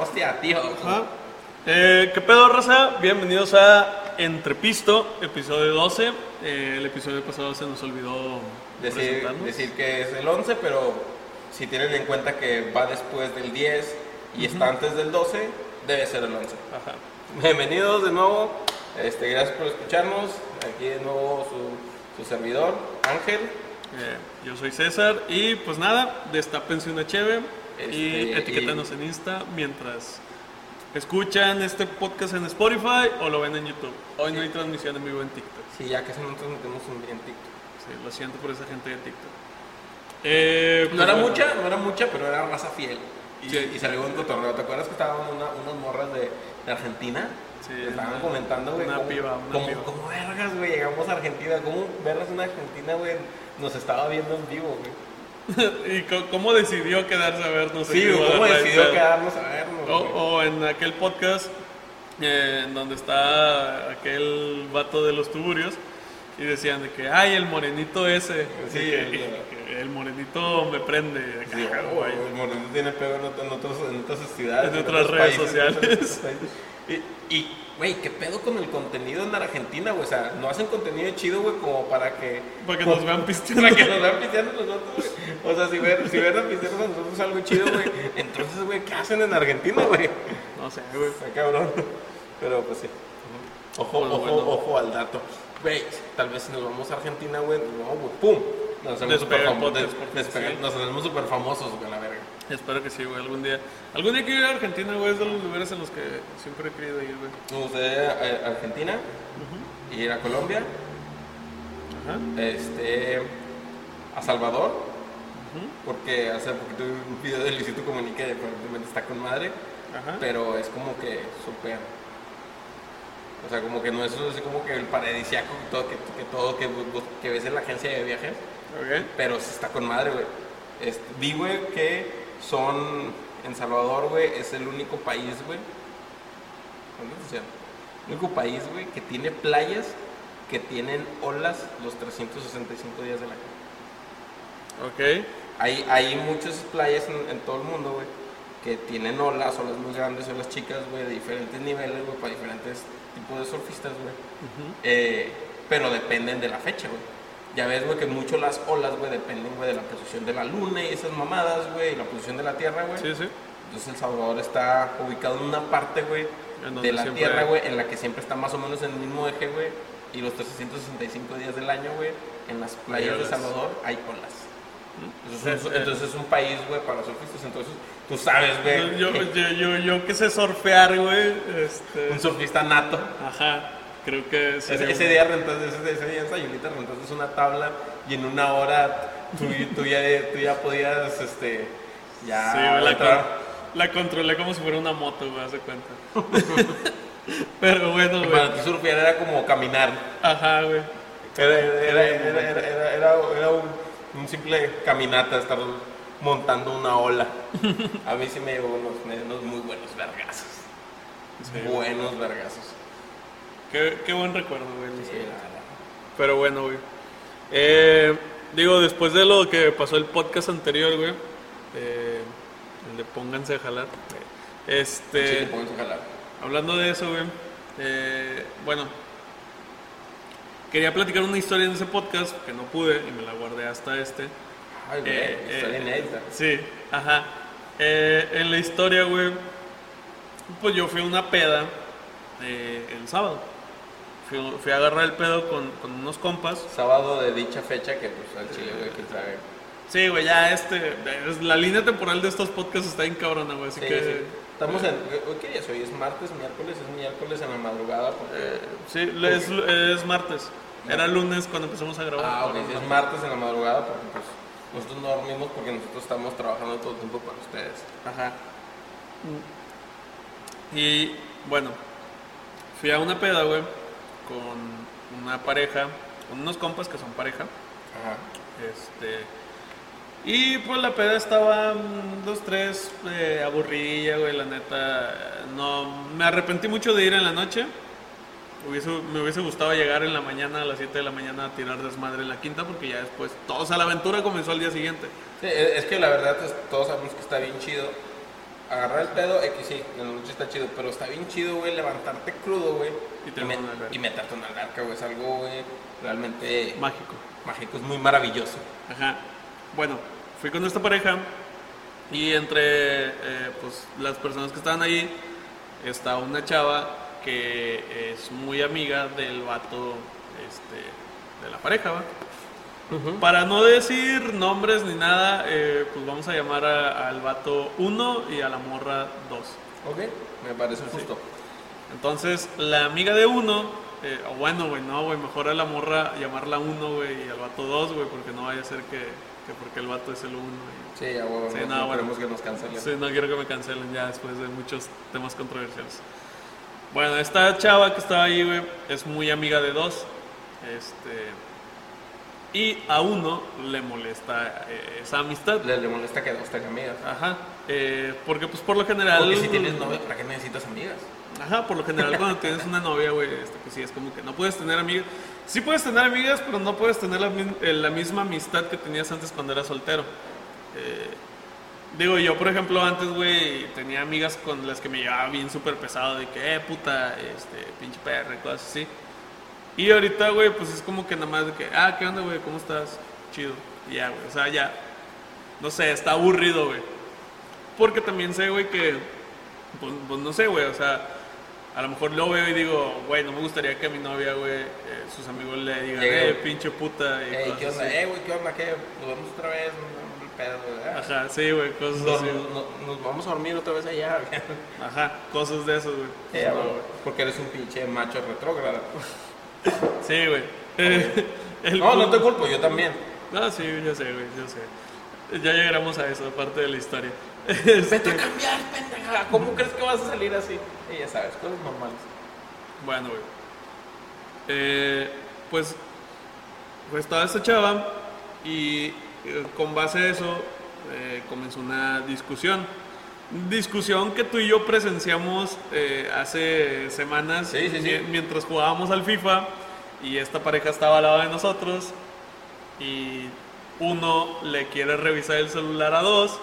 Hostia, tío. Ajá. Eh, ¿Qué pedo, raza? Bienvenidos a Entrepisto, episodio 12. Eh, el episodio pasado se nos olvidó Decir, presentarnos. decir que es el 11, pero si tienen en cuenta que va después del 10 y está antes del 12, debe ser el 11. Ajá. Bienvenidos de nuevo. Este, gracias por escucharnos. Aquí de nuevo su, su servidor, Ángel. Eh, yo soy César y pues nada, destápense una cheve y Este, etiquétanos en Insta mientras escuchan este podcast en Spotify o lo ven en YouTube. Hoy no hay transmisión en vivo en TikTok. Sí, ya que metemos un día en TikTok. Sí, lo siento por esa gente de TikTok. Eh, No pues, era bueno. mucha, no era mucha, pero era raza fiel. Y, Sí. y salió un cotorreo. ¿Te acuerdas que estaban una- unas morras de, de Argentina? Sí, estaban una- comentando, güey. una cómo- piba, una cómo- piba. cómo vergas, güey, llegamos a Argentina. ¿Cómo vergas una Argentina, güey? Nos estaba viendo en vivo, güey. ¿Y cómo decidió quedarse a vernos? Sí, ¿cómo decidió quedarnos a vernos? O, en aquel podcast eh, en donde está aquel vato de los tuburios y decían de que, ay, el morenito ese. Sí, que, el- que el morenito me prende. El Moreno tiene pego en, ot- en otros, en otras ciudades. En otras redes países, sociales. en otros países. Y, y, güey, ¿qué pedo con el contenido en Argentina, güey? O sea, no hacen contenido chido, güey, como para que... Para que nos vean pisteando. Para que nos vean pisteando nosotros, güey. O sea, si ven, si ven a pistearnos a nosotros algo chido, güey, entonces, güey, ¿qué hacen en Argentina, güey? No sé, güey. Está cabrón. Pero, pues sí. Ojo, ojo, bueno. ojo al dato. Güey, tal vez si nos vamos a Argentina, güey, no, güey, ¡pum! Nos hacemos súper famosos. güey, la. Espero que sí, güey, algún día. Algún día quiero ir a Argentina, güey, es de los lugares en los que siempre he querido ir, güey. Me gustaría a Argentina, ir a Colombia, Ajá. este, a Salvador, porque hace poquito vi un video de Luisito Comunica y aparentemente está con madre, Ajá. pero es como que súper, o sea, como que no es así como que el paradisiaco que todo que, que todo que, ves en la agencia de viajes, pero sí está con madre, güey. Este, vi, güey, que son, en Salvador, güey, es el único país, güey. El único país, güey, que tiene playas que tienen olas los 365 días del año. Ok. Hay, hay muchas playas en, en todo el mundo, güey, que tienen olas, olas muy grandes, olas chicas, güey, de diferentes niveles, güey, para diferentes tipos de surfistas, güey. Eh, pero dependen de la fecha, güey. Ya ves, güey, que mucho las olas, güey, dependen, güey, de la posición de la luna y esas mamadas, güey, y la posición de la tierra, güey. Sí, sí. Entonces El Salvador está ubicado en una parte, güey, de la tierra, güey, en la que siempre está más o menos en el mismo eje, güey. Y los 365 días del año, güey, en las playas de. Salvador hay olas. Entonces, Sí, es, sí. entonces es un país, güey, para surfistas. Entonces, tú sabes, güey, Yo, yo, yo, yo que sé surfear, güey. Este, un surfista nato. Ajá. Creo que Ese, ese día rentaste, ese, ese día en Sayulita rentaste una tabla y en una hora tú, tú ya, tú ya podías, este, ya Sí, la, con- la controlé como si fuera una moto, güey, hace cuenta. Pero bueno, güey. Para ti surfear era como caminar. Ajá, güey. Era, era, era, era, era, era- era- era un, un simple caminata, estar montando una ola. A mí sí me llevó unos, me muy buenos vergazos. Sí. Buenos vergazos. Qué, qué buen recuerdo, güey. Sí. Pero bueno, güey. Eh, digo, después de lo que pasó el podcast anterior, güey. eh, el de pónganse a jalar. Este. Sí, pones a jalar. Hablando de eso, güey. eh, bueno. Quería platicar una historia en ese podcast que no pude y me la guardé hasta este. Ay, güey, Eh, historia eh, inédita. Sí, ajá. Eh, en la historia, güey, pues yo fui a una peda el sábado. Fui, fui a agarrar el pedo con, con unos compas. Sábado de dicha fecha que pues al chile, güey, quién sabe. Sí, güey, ya este. es- La línea temporal de estos podcasts está bien cabrona, güey. Así Sí, que. sí. Estamos en. ¿Hoy qué día es hoy? ¿Es martes, miércoles? Es miércoles en la madrugada. Porque... eh, sí, es, es martes. Era lunes cuando empezamos a grabar. Ah, ok, sí, es martes en la madrugada porque pues nosotros no dormimos porque nosotros estamos trabajando todo el tiempo para ustedes. Ajá. Y bueno, fui a una peda, güey, con una pareja, con unos compas que son pareja. Ajá. Este. Y pues la peda estaba mm, dos, tres, eh, aburrida, güey, la neta. No, me arrepentí mucho de ir en la noche. Hubiese- me hubiese gustado llegar en la mañana, a las 7 de la mañana, a tirar desmadre en la quinta, porque ya después todos a la aventura comenzó al día siguiente. Sí, es que la verdad es- todos sabemos que está bien chido, agarrar el pedo, X sí, en la noche está chido, pero está bien chido, güey, levantarte crudo, güey. Y Y, me- y meterte en una alberca, güey. Es algo, güey, realmente Mágico. mágico, es muy maravilloso. Ajá. Bueno, fui con esta pareja y entre eh, pues, las personas que estaban ahí está una chava que es muy amiga del vato este, de la pareja, ¿va? Para no decir nombres ni nada, eh, pues vamos a llamar a- al vato 1 y a la morra 2. Ok, me parece justo. Entonces, la amiga de uno, eh, o bueno, güey, no, güey, mejor a la morra llamarla uno, güey, y al vato dos, güey, porque no vaya a ser que, que porque el vato es el uno. y- Sí, ya, güey, Sí, no, no, bueno. que nos cancelen. Sí, no quiero que me cancelen ya después de muchos temas controversiales. Bueno, esta chava que estaba ahí, güey, es muy amiga de dos. Este. Y a uno le molesta eh, esa amistad. Le, le molesta que dos tengan amigas. Ajá. eh, porque, pues, por lo general. Porque si tienes novia, ¿para qué necesitas amigas? Ajá, por lo general cuando tienes una novia, güey, este, pues sí, es como que no puedes tener amigas. Sí puedes tener amigas, pero no puedes tener la, eh, la misma amistad que tenías antes cuando eras soltero. Eh, digo, yo, por ejemplo, antes, güey, tenía amigas con las que me llevaba bien súper pesado, de que, eh, puta, este, pinche perra, y cosas así. Y ahorita, güey, pues es como que nada más de que, ah, ¿qué onda, güey? ¿Cómo estás? Chido. Y ya, güey, o sea, ya, no sé, está aburrido, güey. Porque también sé, güey, que, pues, pues, no sé, güey, o sea, a lo mejor lo veo y digo, güey, no me gustaría que a mi novia, güey, eh, sus amigos le digan, eh, pinche puta. Y ¿qué onda? así. Eh, güey, ¿qué onda? ¿Qué? ¿Nos vemos otra vez? ¿No, no, pedo, güey? Ajá, sí, güey, cosas Nos, así. nos- nos vamos a dormir otra vez allá. Ajá, cosas de güey. No, güey, güey. porque eres un pinche macho retrógrado. Sí, güey. Eh, el No, no te culpo, yo también. No, sí, yo sé, güey, yo sé. Ya llegaremos a eso, aparte de la historia. Vete Este, a cambiar, pendeja. ¿Cómo crees que vas a salir así? Y ya sabes, cosas normales. Bueno, güey. Eh, pues, pues estaba esta chava y eh, con base a eso comenzó una discusión. Discusión que tú y yo presenciamos eh, hace semanas Sí, sí, sí. mi- mientras jugábamos al FIFA y esta pareja estaba al lado de nosotros y uno le quiere revisar el celular a dos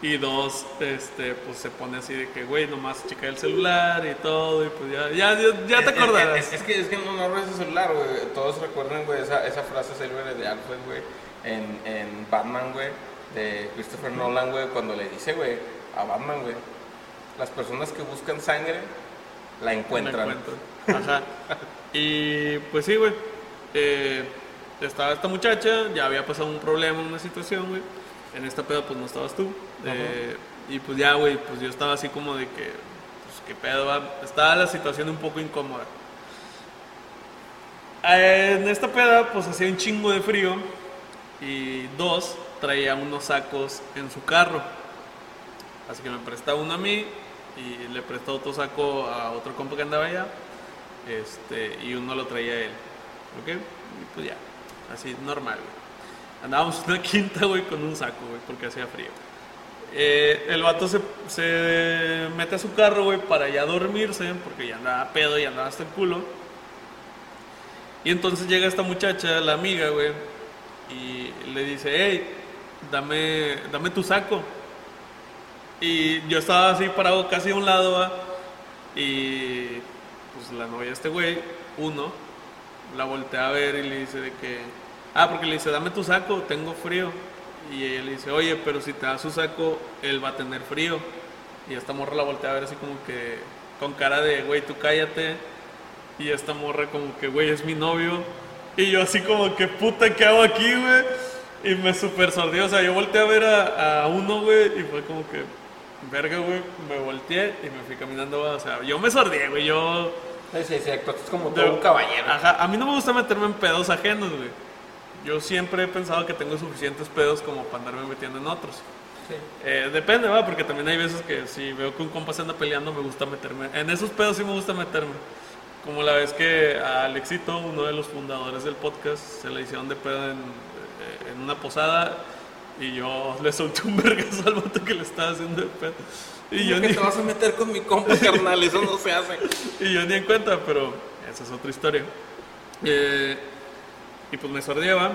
y dos, este, pues se pone así de que, güey, nomás checa el celular y todo, y pues ya, ya, ya, ya te Es- es- acordarás. Es, es que, es que no, no el celular, güey. Todos recuerdan, güey, esa, esa frase célebre de Alfred, güey, en, en Batman, güey, de Christopher Nolan, güey, cuando le dice, güey, a Batman, güey, las personas que buscan sangre la La encuentran. encuentro. Ajá. Y pues sí, güey. eh, estaba esta muchacha, ya había pasado un problema, una situación, güey. En esta pedo, pues no estabas tú. Eh, y pues ya, güey, pues yo estaba así como de que, pues qué pedo, va. Estaba la situación un poco incómoda. Eh, En esta peda, pues hacía un chingo de frío. Y dos, traía unos sacos en su carro. Así que me prestaba uno a mí y le prestó otro saco a otro compa que andaba allá. Este, y uno lo traía él. ¿Ok? Y pues ya, así normal, güey. Andábamos una quinta, güey, con un saco, güey, porque hacía frío. Eh, el vato se, se mete a su carro, güey, para ya dormirse, porque ya andaba pedo y andaba hasta el culo. Y entonces llega esta muchacha, la amiga, güey, y le dice, hey, dame, dame tu saco. Y yo estaba así parado casi a un lado, ¿va? y pues la novia de este güey, uno, la voltea a ver y le dice de que, ah, porque le dice, dame tu saco, tengo frío. Y ella le dice, oye, pero si te da su saco, él va a tener frío. Y esta morra la voltea a ver así como que, con cara de, güey, tú cállate. Y esta morra como que, güey, es mi novio. Y yo así como que, puta, ¿qué hago aquí, güey? Y me super sordió, o sea, yo volteé a ver a, a uno, güey, y fue como que, verga, güey, me volteé y me fui caminando, o sea, yo me sordié, güey, yo... Sí, sí, sí, actuaste como de- todo un caballero. Ajá, a mí no me gusta meterme en pedos ajenos, güey. Yo siempre he pensado que tengo suficientes pedos como para andarme metiendo en otros. Sí. Eh, depende, va, porque también hay veces que si veo que un compa se anda peleando, me gusta meterme. En esos pedos sí me gusta meterme. Como la vez que a Alexito, uno de los fundadores del podcast, se le hicieron de pedo en, eh, en una posada y yo le solté un vergazo al vato que le estaba haciendo de pedo. Y yo, ¿Cómo que ni, te vas a meter con mi compa, carnal? Eso no se hace. y yo ni en cuenta, pero esa es otra historia. Eh, y pues me sordeaba.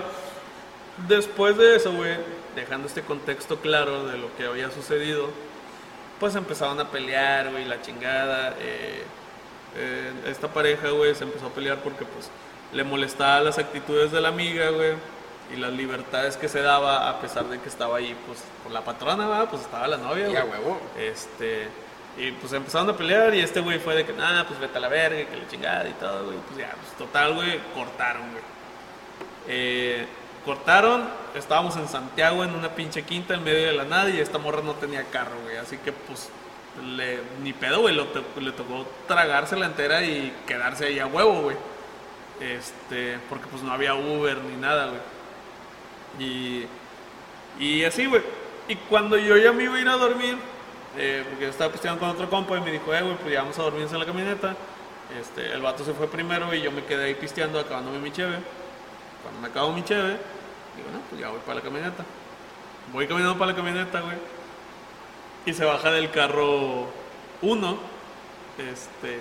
Después de eso, güey, dejando este contexto claro de lo que había sucedido, pues empezaron a pelear, güey, la chingada. eh, eh, esta pareja, güey, se empezó a pelear porque, pues, le molestaba las actitudes de la amiga, güey, y las libertades que se daba a pesar de que estaba ahí, pues, por la patrona, ¿verdad? Pues estaba la novia, Y a huevo. Este, y pues empezaron a pelear y este güey fue de que, nada, pues vete a la verga, que la chingada y todo, güey. Pues ya, pues total, güey, cortaron, güey. Eh, cortaron, estábamos en Santiago en una pinche quinta en medio de la nada y esta morra no tenía carro, güey. Así que pues le, ni pedo, güey, le tocó tragársela entera y quedarse ahí a huevo, güey. Este, porque pues no había Uber ni nada, güey. Y, y así, güey. Y cuando yo ya me iba a ir a dormir, eh, porque yo estaba pisteando con otro compa y me dijo, eh, güey, pues ya vamos a dormirnos en la camioneta. Este, el vato se fue primero y yo me quedé ahí pisteando, acabándome mi cheve. Cuando me acabo mi cheve, digo, no, pues ya voy para la camioneta. Voy caminando para la camioneta, güey. Y se baja del carro uno, este,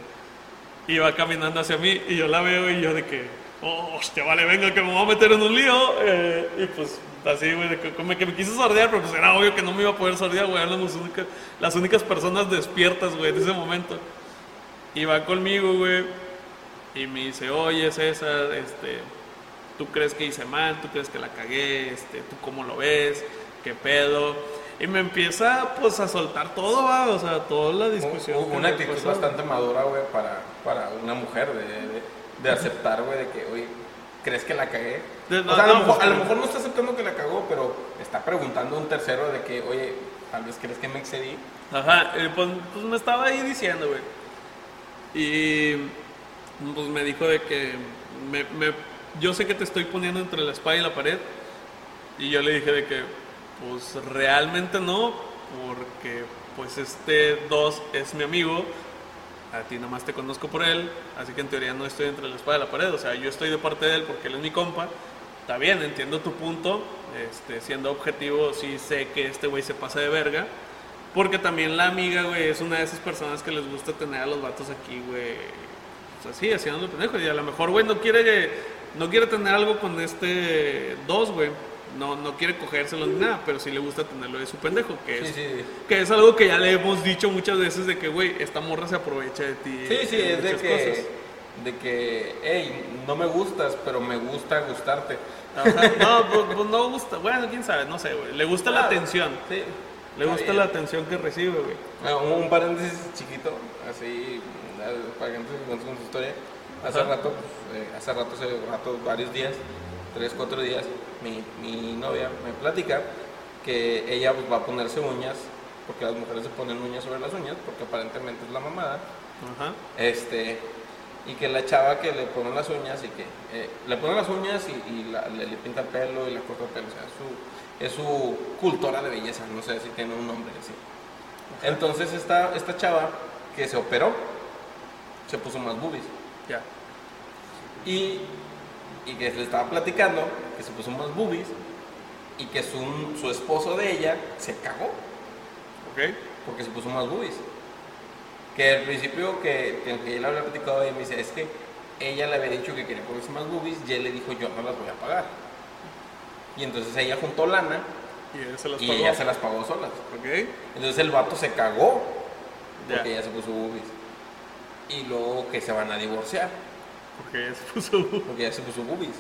y va caminando hacia mí y yo la veo y yo de que, oh, hostia, vale, venga, que me voy a meter en un lío. eh, y pues así, güey, que, que me quise sordear, pero pues era obvio que no me iba a poder sordear, güey, eran las únicas, las únicas personas despiertas, güey, en ese momento. Y va conmigo, güey, y me dice, oye, César, este, ¿tú crees que hice mal? ¿Tú crees que la cagué? Este, ¿Tú cómo lo ves? ¿Qué pedo? Y me empieza, pues, a soltar todo, ¿va? o sea, toda la discusión. Una me actitud pasó. bastante madura, güey, para, para una mujer, de, de, de aceptar, güey, de que, oye, ¿crees que la cagué? O sea, a, lo mejor, pues, a lo mejor no está aceptando que la cagó, pero está preguntando a un tercero de que, oye, tal vez crees que me excedí. Ajá, eh, pues, pues me estaba ahí diciendo, güey. Y pues me dijo de que me, me- yo sé que te estoy poniendo entre la espada y la pared. Y yo le dije de que pues realmente no, porque pues este dos es mi amigo. A ti nomás te conozco por él, así que en teoría no estoy entre la espada y la pared. O sea, yo estoy de parte de él porque él es mi compa. Está bien, entiendo tu punto. Este, siendo objetivo, sí sé que este güey se pasa de verga. Porque también la amiga, güey, es una de esas personas que les gusta tener a los vatos aquí, güey. Pues así, haciendo pendejo. Y a lo mejor, güey, no quiere, no quiere tener algo con este dos, güey. No, no quiere cogérselo ni nada, pero sí le gusta tenerlo de su pendejo, que es, Sí, sí. que es algo que ya le hemos dicho muchas veces de que, güey, esta morra se aprovecha de ti. Sí, sí, es de que, cosas. de que, hey, no me gustas, pero me gusta gustarte. Ajá. No, pues, pues no gusta. Bueno, quién sabe, no sé, güey. Le gusta la Claro. atención. Sí. Le gusta bien. la atención que recibe, güey. Ah, Un, un paréntesis chiquito, así, para que no se con su historia. Hace Ajá. rato, pues, eh, hace rato, hace rato, varios días, tres, cuatro días, mi, mi novia me platica que ella pues, va a ponerse uñas, porque las mujeres se ponen uñas sobre las uñas, porque aparentemente es la mamada. Ajá. Este, y que la chava que le ponen las uñas y que eh, le ponen las uñas y, y la- le, le pinta el pelo y le corta el pelo, o sea, su, es su cultora de belleza, no sé si tiene un nombre así. Entonces esta, esta chava que se operó, se puso más boobies Ya. y, y que le estaba platicando que se puso más boobies y que su, su esposo de ella se cagó Ok. porque se puso más boobies. Que al principio que, que, que él había platicado, ella me dice, es que ella le había dicho que quería ponerse más boobies y él le dijo, yo no las voy a pagar. Y entonces ella juntó lana Y él se las y pagó. ella se las pagó solas. Ok. Entonces el vato se cagó porque Ya. ella se puso boobies. Y luego que se van a divorciar Porque ella se puso. porque ella se puso boobies.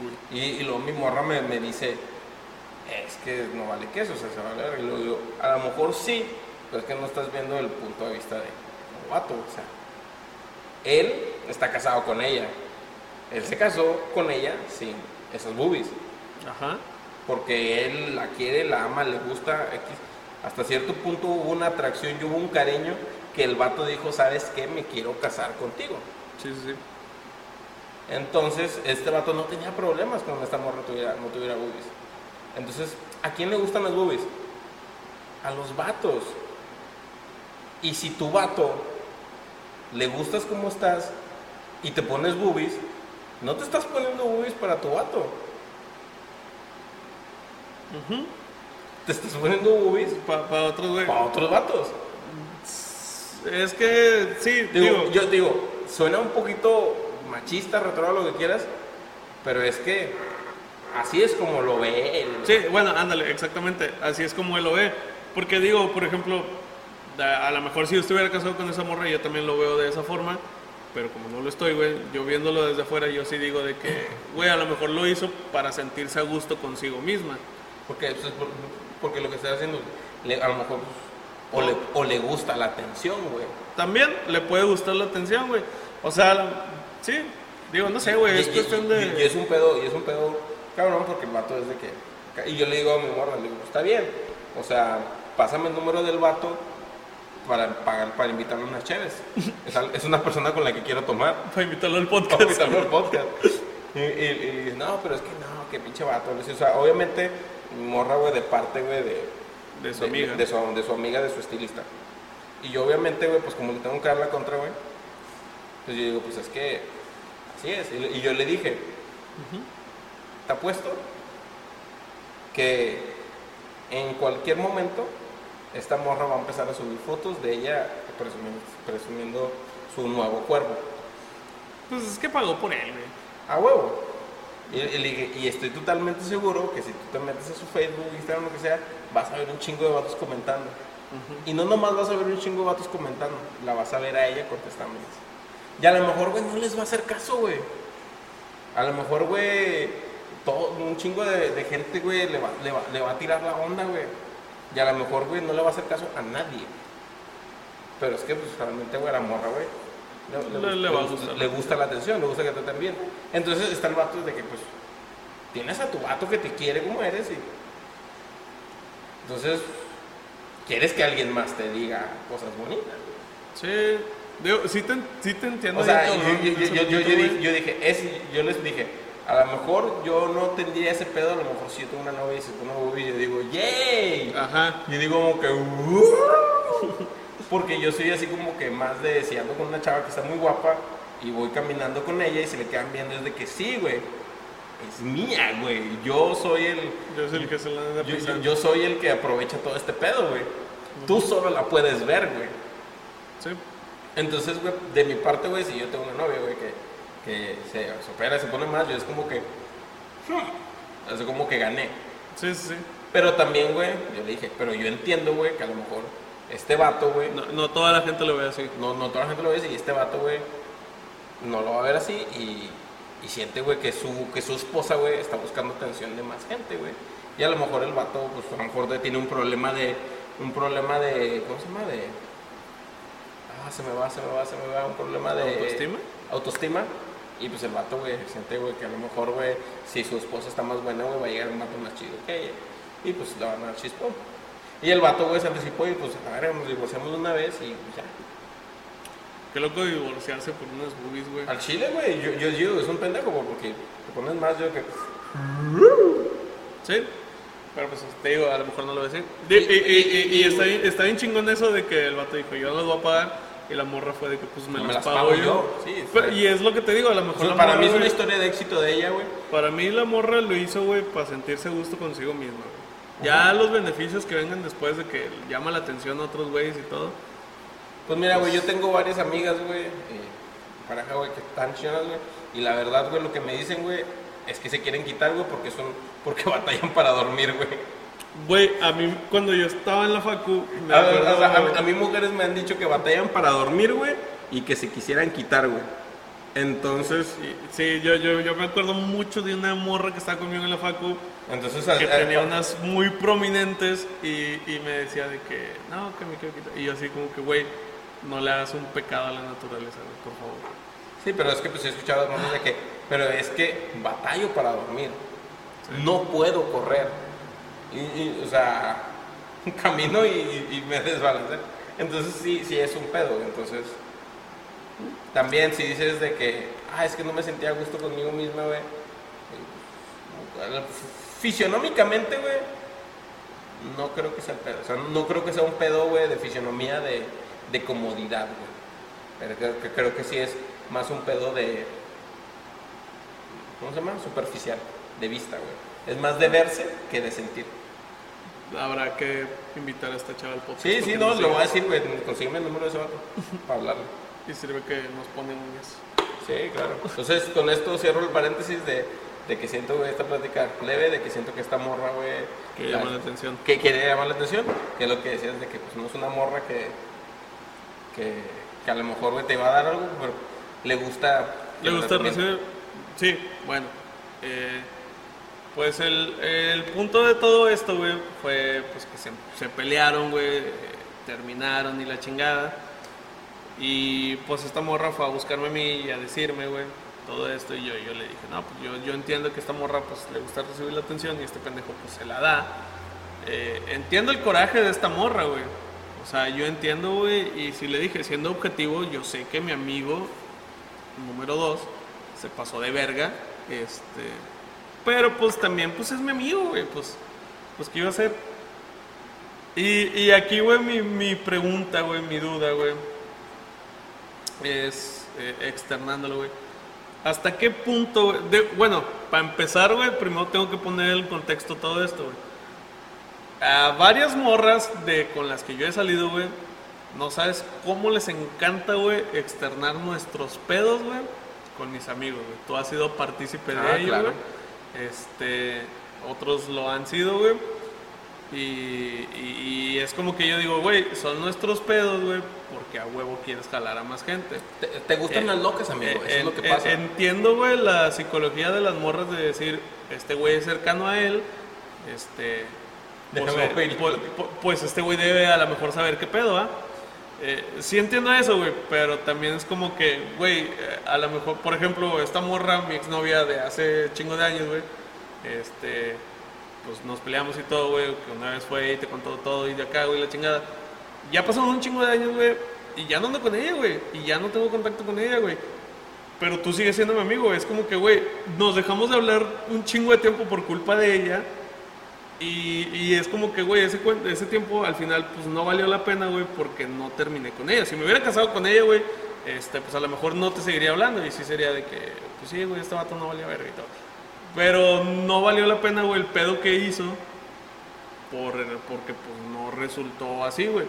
Cool. Y, y luego mi morra me, me dice, es que no vale queso, o sea, se vale verga". Y luego digo, a lo mejor sí, pero es que no estás viendo el punto de vista de un vato, o sea. Él está casado con ella. Él se casó con ella sin esas boobies. Ajá. Porque él la quiere, la ama, le gusta. Hasta cierto punto hubo una atracción y hubo un cariño que el vato dijo, ¿sabes qué? Me quiero casar contigo. Sí, sí, sí. Entonces, este vato no tenía problemas con esta morra tuviera, no tuviera boobies. Entonces, ¿a quién le gustan las boobies? A los vatos. Y si tu vato le gustas como estás y te pones boobies, no te estás poniendo boobies para tu vato. Te estás poniendo boobies Para otros, güey. para otros vatos. Es que, sí, Digo, digo. yo digo, suena un poquito machista, retrógrado, lo que quieras, pero es que así es como lo ve él. Sí, bueno, ándale, exactamente. Así es como él lo ve. Porque digo, por ejemplo, A lo mejor si yo estuviera casado con esa morra, yo también lo veo de esa forma. Pero como no lo estoy, güey, yo viéndolo desde afuera, yo sí digo de que, güey, a lo mejor lo hizo para sentirse a gusto consigo misma. Porque, pues, por- porque lo que está haciendo, le- a lo mejor, o le, o le gusta la atención, güey. También le puede gustar la atención, güey. O sea, sí, digo, no sé, güey, es Y- cuestión de... Y, es un pedo, y es un pedo, cabrón, porque el vato es de que. Y yo le digo a mi morra, le digo, está bien. O sea, pásame el número del vato para pagar, para invitarle unas chéves. Es, es una persona con la que quiero tomar. Para invitarlo al Para podcast. invitarlo al podcast. Y, y, dice, no, pero es que no, que pinche vato. O sea, obviamente, mi morra, güey, de parte, güey, de, De su amiga. De, su, de su amiga, de su estilista. Y yo, obviamente, güey, pues como le tengo que dar la contra, güey, pues yo digo, pues es que así es. Y, yo le dije, te apuesto que en cualquier momento esta morra va a empezar a subir fotos de ella presumiendo, presumiendo su nuevo cuerpo. Pues es que pagó por él, güey. A huevo. Y, y y estoy totalmente seguro que si tú te metes a su Facebook, Instagram, lo que sea, vas a ver un chingo de vatos comentando. Y no nomás vas a ver un chingo de vatos comentando, la vas a ver a ella contestándoles. Y a lo mejor, güey, no les va a hacer caso, güey. A lo mejor, güey, todo, un chingo de, de gente, güey, le va, le, va, le va a tirar la onda, güey. Y a lo mejor, güey, no le va a hacer caso a nadie. Pero es que, pues, realmente, güey, la morra, güey, le, Le- le va a gustar. le gusta la atención, le gusta que te traten bien. Entonces está el vato de que, pues, tienes a tu vato que te quiere como eres y... Entonces, quieres que alguien más te diga cosas bonitas. Sí, digo, sí te, sí te entiendo. O sea, yo, yo- yo- yo- dije, yo dije, es- yo les dije, a lo mejor yo no tendría ese pedo, a lo mejor si yo tengo una novia y se pone una boobie, yo digo, ¡yay! Ajá. Yo digo como que, "Uh". porque yo soy así como que más de si ando con una chava que está muy guapa y voy caminando con ella y se le quedan viendo es de que sí, güey, es mía, güey, yo soy el, Yo soy el que se la anda yo, yo soy el que aprovecha todo este pedo, güey. Tú solo la puedes ver, güey. Sí. Entonces, güey, de mi parte, güey, si yo tengo una novia, güey, que, que se, opera, se pone más, yo es como que, hmm, es como que gané. Sí, sí, sí. Pero también, güey, yo le dije, pero yo entiendo, güey, que a lo mejor este vato, güey, No, no toda la gente lo ve así. no, no toda la gente lo ve así, y este vato, güey, no lo va a ver así y, y siente, güey, que su, que su esposa, güey, está buscando atención de más gente, güey. Y a lo mejor el vato, pues a lo mejor de- tiene un problema de, un problema de, ¿cómo se llama? De, se me va, se me va, se me va, un problema de... ¿Autoestima? Autoestima. Y pues el vato, güey, siente, güey, que a lo mejor, güey, si su esposa está más buena, güey, va a llegar un vato más chido que ella. Y pues le van a dar chispón. Y el vato, güey, se anticipó y pues, a ver, nos divorciamos una vez y pues ya. Qué loco divorciarse por unas boobies, güey. Al chile, güey, yo, yo, yo, es un pendejo, porque te pones más yo que... Sí. Pero pues te digo, a lo mejor no lo voy a decir. Y, y, y- y- y está, bien, está bien chingón eso de que el vato dijo, yo no los voy a pagar. Y la morra fue de que pues me, Me las, las pago, pago yo. yo, sí, Pero- está- y es lo que te digo, a lo mejor Pues, la para morra, mí es una historia de éxito de ella, güey. Para mí la morra lo hizo, güey, para sentirse gusto consigo misma. Ya los beneficios que vengan después de que llama la atención a otros güeyes y todo. Pues mira, güey, yo tengo varias amigas, güey, eh, pareja, güey, que están chidas, güey. Y la verdad, güey, lo que me dicen, güey, es que se quieren quitar, güey, porque son, porque batallan para dormir, güey. Güey, a mí cuando yo estaba en la facu, me A, acuerdo... a- a- a mí mujeres me han dicho que batallan para dormir, güey, y que se quisieran quitar, güey. Entonces, Y- Sí, yo, yo, yo me acuerdo mucho de una morra que estaba conmigo en la facu entonces, que a- a- tenía unas muy prominentes y, y me decía de que no, que me quiero quitar. Y yo así como que, güey, no le hagas un pecado a la naturaleza, güey, por favor. Sí, pero es que pues he escuchado de que, pero es que batallo para dormir. No puedo correr. Y, o sea, camino y, me desbalanceo. Entonces sí, sí es un pedo. Entonces, también si dices de que, ah, es que no me sentía a gusto conmigo misma, güey. Fisionómicamente, güey, no creo que sea el pedo. No creo que sea un pedo, güey, de fisionomía de, comodidad, güey. Pero creo que, creo sí es más un pedo de. ¿Cómo se llama? Superficial, de vista, güey. Es más de verse que de sentir. Habrá que invitar a esta chava al podcast. Sí, sí, no, lo voy a decir, güey. Consígueme el número de ese vato para hablarle. Y sirve que nos ponen uñas. Sí, claro. Entonces, con esto cierro el paréntesis de, de que siento, güey, esta plática leve, de que siento que esta morra, güey. Que llama la atención. Que quiere llamar la atención, que es lo que decías de que pues no es una morra que, que, que a lo mejor, güey, te va a dar algo, pero le gusta... ¿Le gusta recibir? Sí, bueno. eh, pues el, el punto de todo esto, güey, fue pues que se, pelearon, güey, terminaron y la chingada. Y pues esta morra fue a buscarme a mí y a decirme, güey, todo esto. Y yo, yo le dije, no, pues yo, yo entiendo que esta morra pues le gusta recibir la atención y este pendejo pues se la da. Eh, entiendo el coraje de esta morra, güey. O sea, yo entiendo, güey, y si le dije, siendo objetivo, yo sé que mi amigo número dos se pasó de verga, este, pero pues también pues es mi amigo, güey, pues, pues qué iba a hacer. Y, y aquí, güey, mi, mi pregunta, güey, mi duda, güey, es eh, externándolo, güey. ¿Hasta qué punto, güey? de- bueno, para empezar, güey, primero tengo que poner el contexto todo esto, güey. A varias morras de, con las que yo he salido, güey, no sabes cómo les encanta, güey, externar nuestros pedos, güey, con mis amigos, güey. Tú has sido partícipe Ah, de ello, claro. güey. Este, otros lo han sido, güey. Y, y- y es como que yo digo, güey, son nuestros pedos, güey, porque a huevo quieres jalar a más gente. Te, te gustan Eh, las locas, amigo, eh, es lo que pasa. Entiendo, güey, la psicología de las morras de decir, este güey es cercano a él, este... Pues, eh, pues, pues- pues este güey debe a lo mejor saber qué pedo, ¿ah? Eh, sí entiendo eso, güey, pero también es como que, güey, eh, a lo mejor, por ejemplo, esta morra, mi exnovia de hace chingo de años, güey, este, pues nos peleamos y todo, güey, que una vez fue y te contó todo y de acá, güey, la chingada. Ya pasaron un chingo de años, güey, y ya no ando con ella, güey, y ya no tengo contacto con ella, güey. Pero tú sigues siendo mi amigo, es como que, güey, nos dejamos de hablar un chingo de tiempo por culpa de ella. Y, es como que, güey, ese, tiempo al final, pues no valió la pena, güey, porque no terminé con ella. Si me hubiera casado con ella, güey, este, pues a lo mejor no te seguiría hablando. Y sí sería de que, pues sí, güey, este vato no valía verga y todo. Pero no valió la pena, güey, el pedo que hizo. Por, porque, pues no resultó así, güey.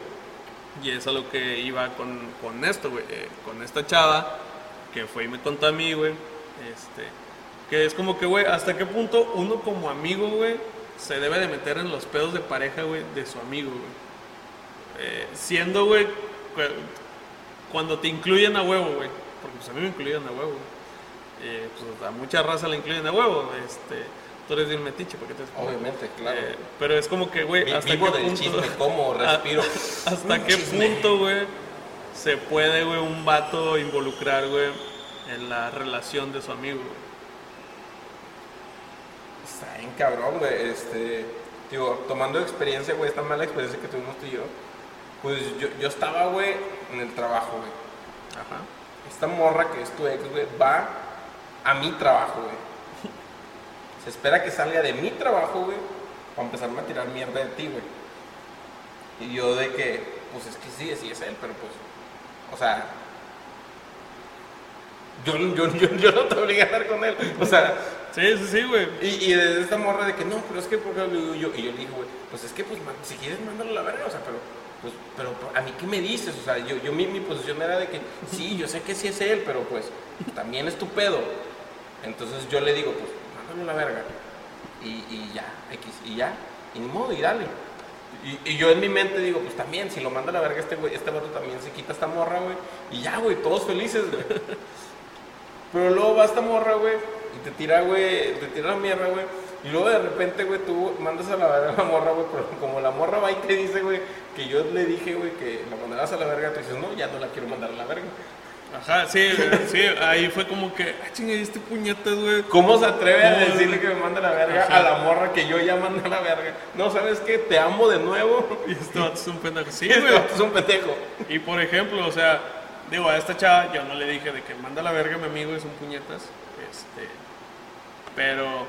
Y es a lo que iba con, con esto, güey. eh, con esta chava que fue y me contó a mí, güey. Este, que es como que, güey, hasta qué punto uno como amigo, güey, se debe de meter en los pedos de pareja, güey, de su amigo, güey. Eh, siendo, güey, cu- cuando te incluyen a huevo, güey. Porque pues a mí me incluyen a huevo. Eh, pues a mucha raza la incluyen a huevo. Este, tú eres bien metiche, porque te Obviamente, claro. Eh, pero es como que, güey, hasta vivo qué del punto... chisme, como, Ah, respiro. ¿Hasta qué chisme. punto, güey, se puede, güey, un vato involucrar, güey, en la relación de su amigo, güey? Está bien cabrón, güey. Este, digo, tomando experiencia, güey, esta mala experiencia que tuvimos tú y yo, pues yo, yo estaba, güey, en el trabajo, güey. Ajá. Esta morra que es tu ex, güey, va a mi trabajo, güey. Se espera que salga de mi trabajo, güey, para empezarme a tirar mierda de ti, güey. Y yo de que, pues es que sí, sí es él, pero pues, o sea, yo, yo, yo, yo no te obligué a estar con él. O sea, Sí, sí, güey. y, desde esta morra de que no, pero es que porque yo, y yo le dije, güey, pues es que pues si quieres mándalo a la verga, o sea, pero pues, pero a mí qué me dices, o sea, yo, yo mi, posición era de que sí, yo sé que sí es él, pero pues también es tu pedo. Entonces yo le digo, pues mándalo a la verga. Y, y ya, X, y ya, y ni modo, y dale. Y, y yo en mi mente digo, pues también, si lo manda a la verga este güey, este vato también se quita esta morra, güey. Y ya, güey, todos felices, güey. Pero luego va esta morra, güey, y te tira, güey, te tira la mierda, güey. Y luego de repente, güey, tú mandas a la verga a la morra, güey, pero como la morra va y te dice, güey, que yo le dije, güey, que la mandaras a la verga, tú dices, no, ya no la quiero mandar a la verga. Ajá, sí, sí, ahí fue como que, ah, chinga, ¿y este puñetas, güey? ¿Cómo se atreve a decirle que me manda a la verga Ajá. a la morra que yo ya mandé a la verga? No, ¿sabes qué? Te amo de nuevo. Y este vato es un pendejo. Sí, Este güey. vato es un pendejo. Y por ejemplo, o sea, digo, a esta chava yo no le dije de que manda la verga a mi amigo y son puñetas. Este, pero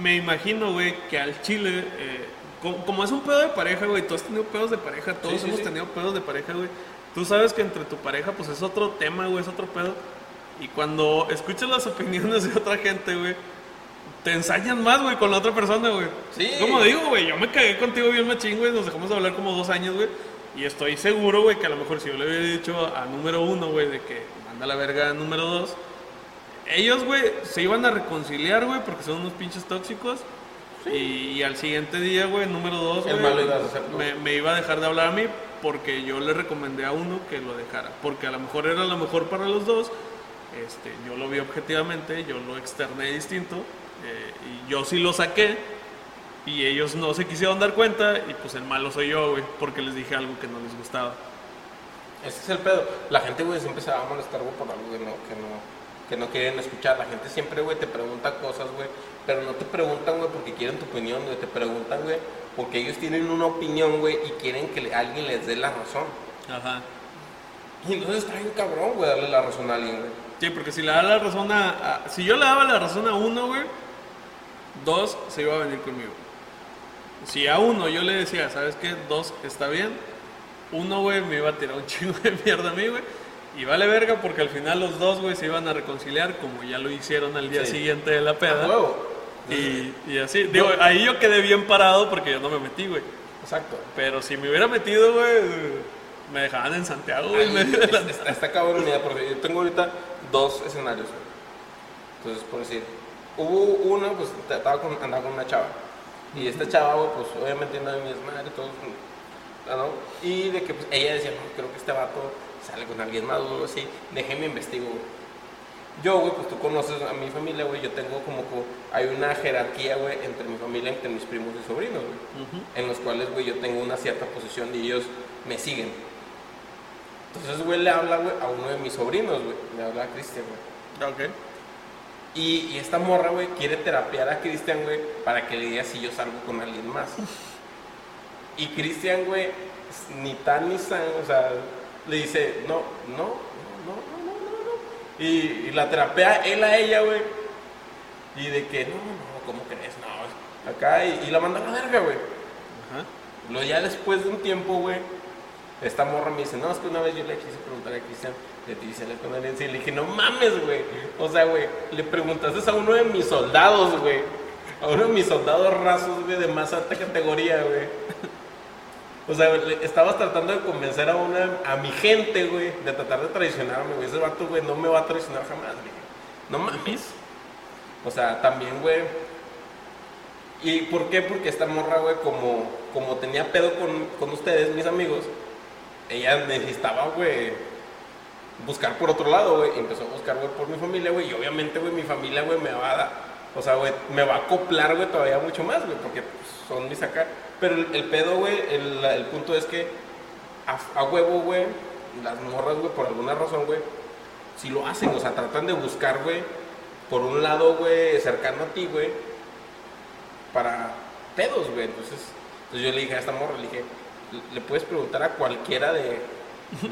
me imagino, güey, que al chile, eh, como, como es un pedo de pareja, güey, tú has tenido pedos de pareja, todos Sí, hemos sí. tenido pedos de pareja, güey. Tú sabes que entre tu pareja, pues es otro tema, güey, es otro pedo. Y cuando escuchas las opiniones de otra gente, güey, te ensañan más, güey, con la otra persona, güey. Sí. Como digo, güey, yo me cagué contigo bien machín, güey, nos dejamos de hablar como dos años, güey. Y estoy seguro, güey, que a lo mejor si yo le hubiera dicho a número uno, güey, de que manda la verga a número dos, ellos, güey, se iban a reconciliar, güey, porque son unos pinches tóxicos. Y, y al siguiente día, güey, número dos, güey, me, me iba a dejar de hablar a mí porque yo le recomendé a uno que lo dejara, porque a lo mejor era lo mejor para los dos, este, yo lo vi objetivamente, yo lo externé distinto, eh, y yo sí lo saqué, y ellos no se quisieron dar cuenta, y pues el malo soy yo, güey, porque les dije algo que no les gustaba. Ese es el pedo. La gente, güey, siempre se va a molestar, güey, por algo que no, que no, que no quieren escuchar. La gente siempre, güey, te pregunta cosas, güey, pero no te preguntan, güey, porque quieren tu opinión, güey. Te preguntan, güey, porque ellos tienen una opinión, güey, y quieren que alguien les dé la razón. Ajá. Y entonces está bien cabrón, güey, darle la razón a alguien, güey. Sí, porque si le da la razón a, a- Si yo le daba la razón a uno, güey, dos se iba a venir conmigo. Si a uno yo le decía, ¿sabes qué? Dos está bien. Uno, güey, me iba a tirar un chingo de mierda a mí, güey. Y vale verga porque al final los dos, güey, se iban a reconciliar como ya lo hicieron al día Sí. siguiente de la peda. huevo. Y, y así. Digo, ahí yo quedé bien parado porque yo no me metí, güey. Exacto. Pero si me hubiera metido, güey, me dejaban en Santiago, güey. en Ay, medio de la- está, está cabrón, mira, porque yo tengo ahorita dos escenarios, güey. Entonces, por decir, hubo uno, pues estaba con, andaba con una chava. Y esta chava, güey, pues obviamente no de mi desmadre, todos, ¿no? Y de que pues, ella decía, no, creo que este vato sale con alguien más o algo así. Déjeme investigo, güey. Yo, güey, pues tú conoces a mi familia, güey. Yo tengo como que hay una jerarquía, güey, entre mi familia, entre mis primos y sobrinos, güey. Ujú. En los cuales, güey, yo tengo una cierta posición y ellos me siguen. Entonces, güey, le habla, güey, a uno de mis sobrinos, güey. Le habla a Cristian, güey. Ok. Y, y esta morra, güey, quiere terapiar a Cristian, güey, para que le diga si yo salgo con alguien más. Y Cristian, güey, ni tan ni san, o sea, le dice, no, no, no, no, no, no, no. Y, y la terapea él a ella, güey. Y de que, no, no, ¿cómo crees? No, acá, y, y la manda a la verga, güey. Ajá. Luego ya después de un tiempo, güey, esta morra me dice, no, es que una vez yo le quise preguntar a Cristian de ti si sales con alguien así. Y le dije, no mames, güey. O sea, güey, le preguntaste a uno de mis soldados, güey. A uno de mis soldados rasos, güey, de más alta categoría, güey. O sea, estabas tratando de convencer a una, a mi gente, güey, de tratar de traicionarme, güey. Ese vato, güey, no me va a traicionar jamás, güey. No mames. O sea, también, güey. ¿Y por qué? Porque esta morra, güey, como, como tenía pedo con, con ustedes, mis amigos, ella necesitaba, güey, buscar por otro lado, güey. Empezó a buscar, güey, por mi familia, güey. Y obviamente, güey, mi familia, güey, me va a dar, o sea, güey, me va a acoplar, güey, todavía mucho más, güey, porque pues, son mis acá. Pero el, pedo, güey, el, el punto es que a, huevo, güey, las morras, güey, por alguna razón, güey, si lo hacen, o sea, tratan de buscar, güey, por un lado, güey, cercano a ti, güey, para pedos, güey. Entonces, entonces yo le dije a esta morra, le dije, "Le- puedes preguntar a cualquiera de,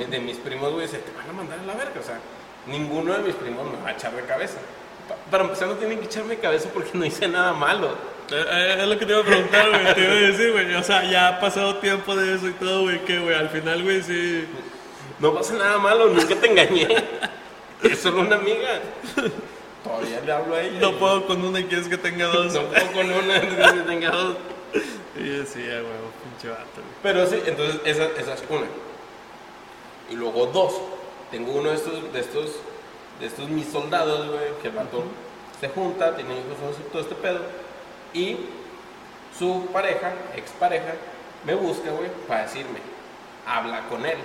de mis primos, güey, se te van a mandar a la verga. O sea, ninguno de mis primos me va a echar de cabeza. Pa- Para empezar, no tienen que echarme cabeza porque no hice nada malo. Eh, eh, es lo que te iba a preguntar, güey. Te iba a decir, güey. O sea, ya ha pasado tiempo de eso y todo, güey. Que, güey, al final, güey, sí. No pasa nada malo, nunca te engañé. Es solo una amiga. Todavía le hablo a ella. No puedo con una y quieres que tenga dos. No puedo con una, no tenga dos. Y yo decía, güey, pinche vato, güey. Pero sí, entonces esa, esa es una. Y luego dos. Tengo uno de estos, de estos, estos mis soldados, güey, que el vato se junta, tiene hijos, todo- este pedo. Y su pareja, expareja, me busca, güey, para decirme, habla con él.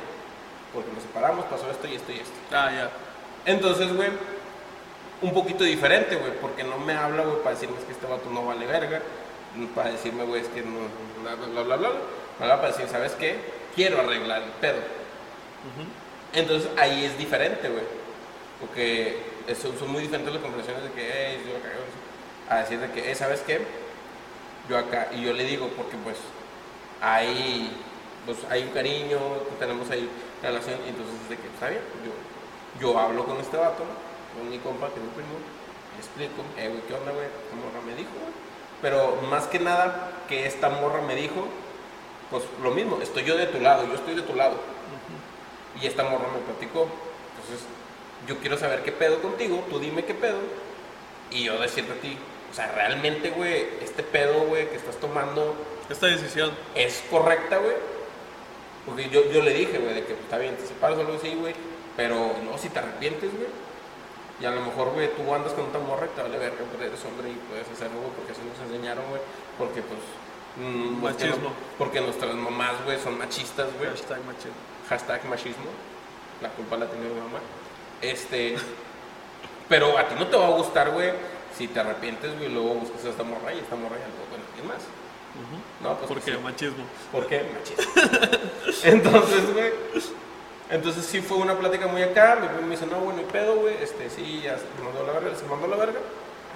Porque nos separamos, pasó esto y esto y esto. Ah, ya. Entonces, güey, un poquito diferente, güey, porque no me habla, güey, para decirme es que este vato no vale verga, para decirme, güey, es que no, bla, bla, bla, bla, bla, me habla para decir, ¿sabes qué? Quiero arreglar el pedo. Entonces, ahí es diferente, güey, porque son muy diferentes las conversaciones de que, hey, yo cagué", a decir de que, hey, ¿sabes qué? Yo acá, y yo le digo, porque pues, hay, pues, hay un cariño, tenemos ahí relación, y entonces es de que, está bien, yo, yo hablo con este vato, con mi compa, que es mi primo, le explico, eh, güey, ¿qué onda, güey? Esta morra me dijo, güey. Pero más que nada que esta morra me dijo, pues lo mismo, estoy yo de tu lado, yo estoy de tu lado. Y esta morra me platicó. Entonces, yo quiero saber qué pedo contigo, tú dime qué pedo, y yo decirte a ti, o sea, realmente, güey, este pedo, güey, que estás tomando Esta decisión. es correcta, güey. Porque yo, yo le dije, güey, de que pues, está bien, te separas o algo así, güey. Pero no, si te arrepientes, güey. Y a lo mejor, güey, tú andas con otra morra y te vale verga, pero eres hombre y puedes hacerlo, güey, porque así nos enseñaron, güey. Porque, pues, Mm, porque no- Machismo. porque nuestras mamás, güey, son machistas, güey. Hashtag machismo. Hashtag machismo. La culpa la tiene mi mamá. Este. Pero a ti no te va a gustar, güey, si te arrepientes, güey, luego buscas a esta morra y esta morra y algo, bueno, ¿quién más? No, pues. Porque sí. machismo. ¿Por qué? Machista. Entonces, güey. Entonces sí fue una plática muy acá. Mi primo me dice, no, bueno, y pedo, güey. Este, sí, ya se mandó la verga, se mandó la verga.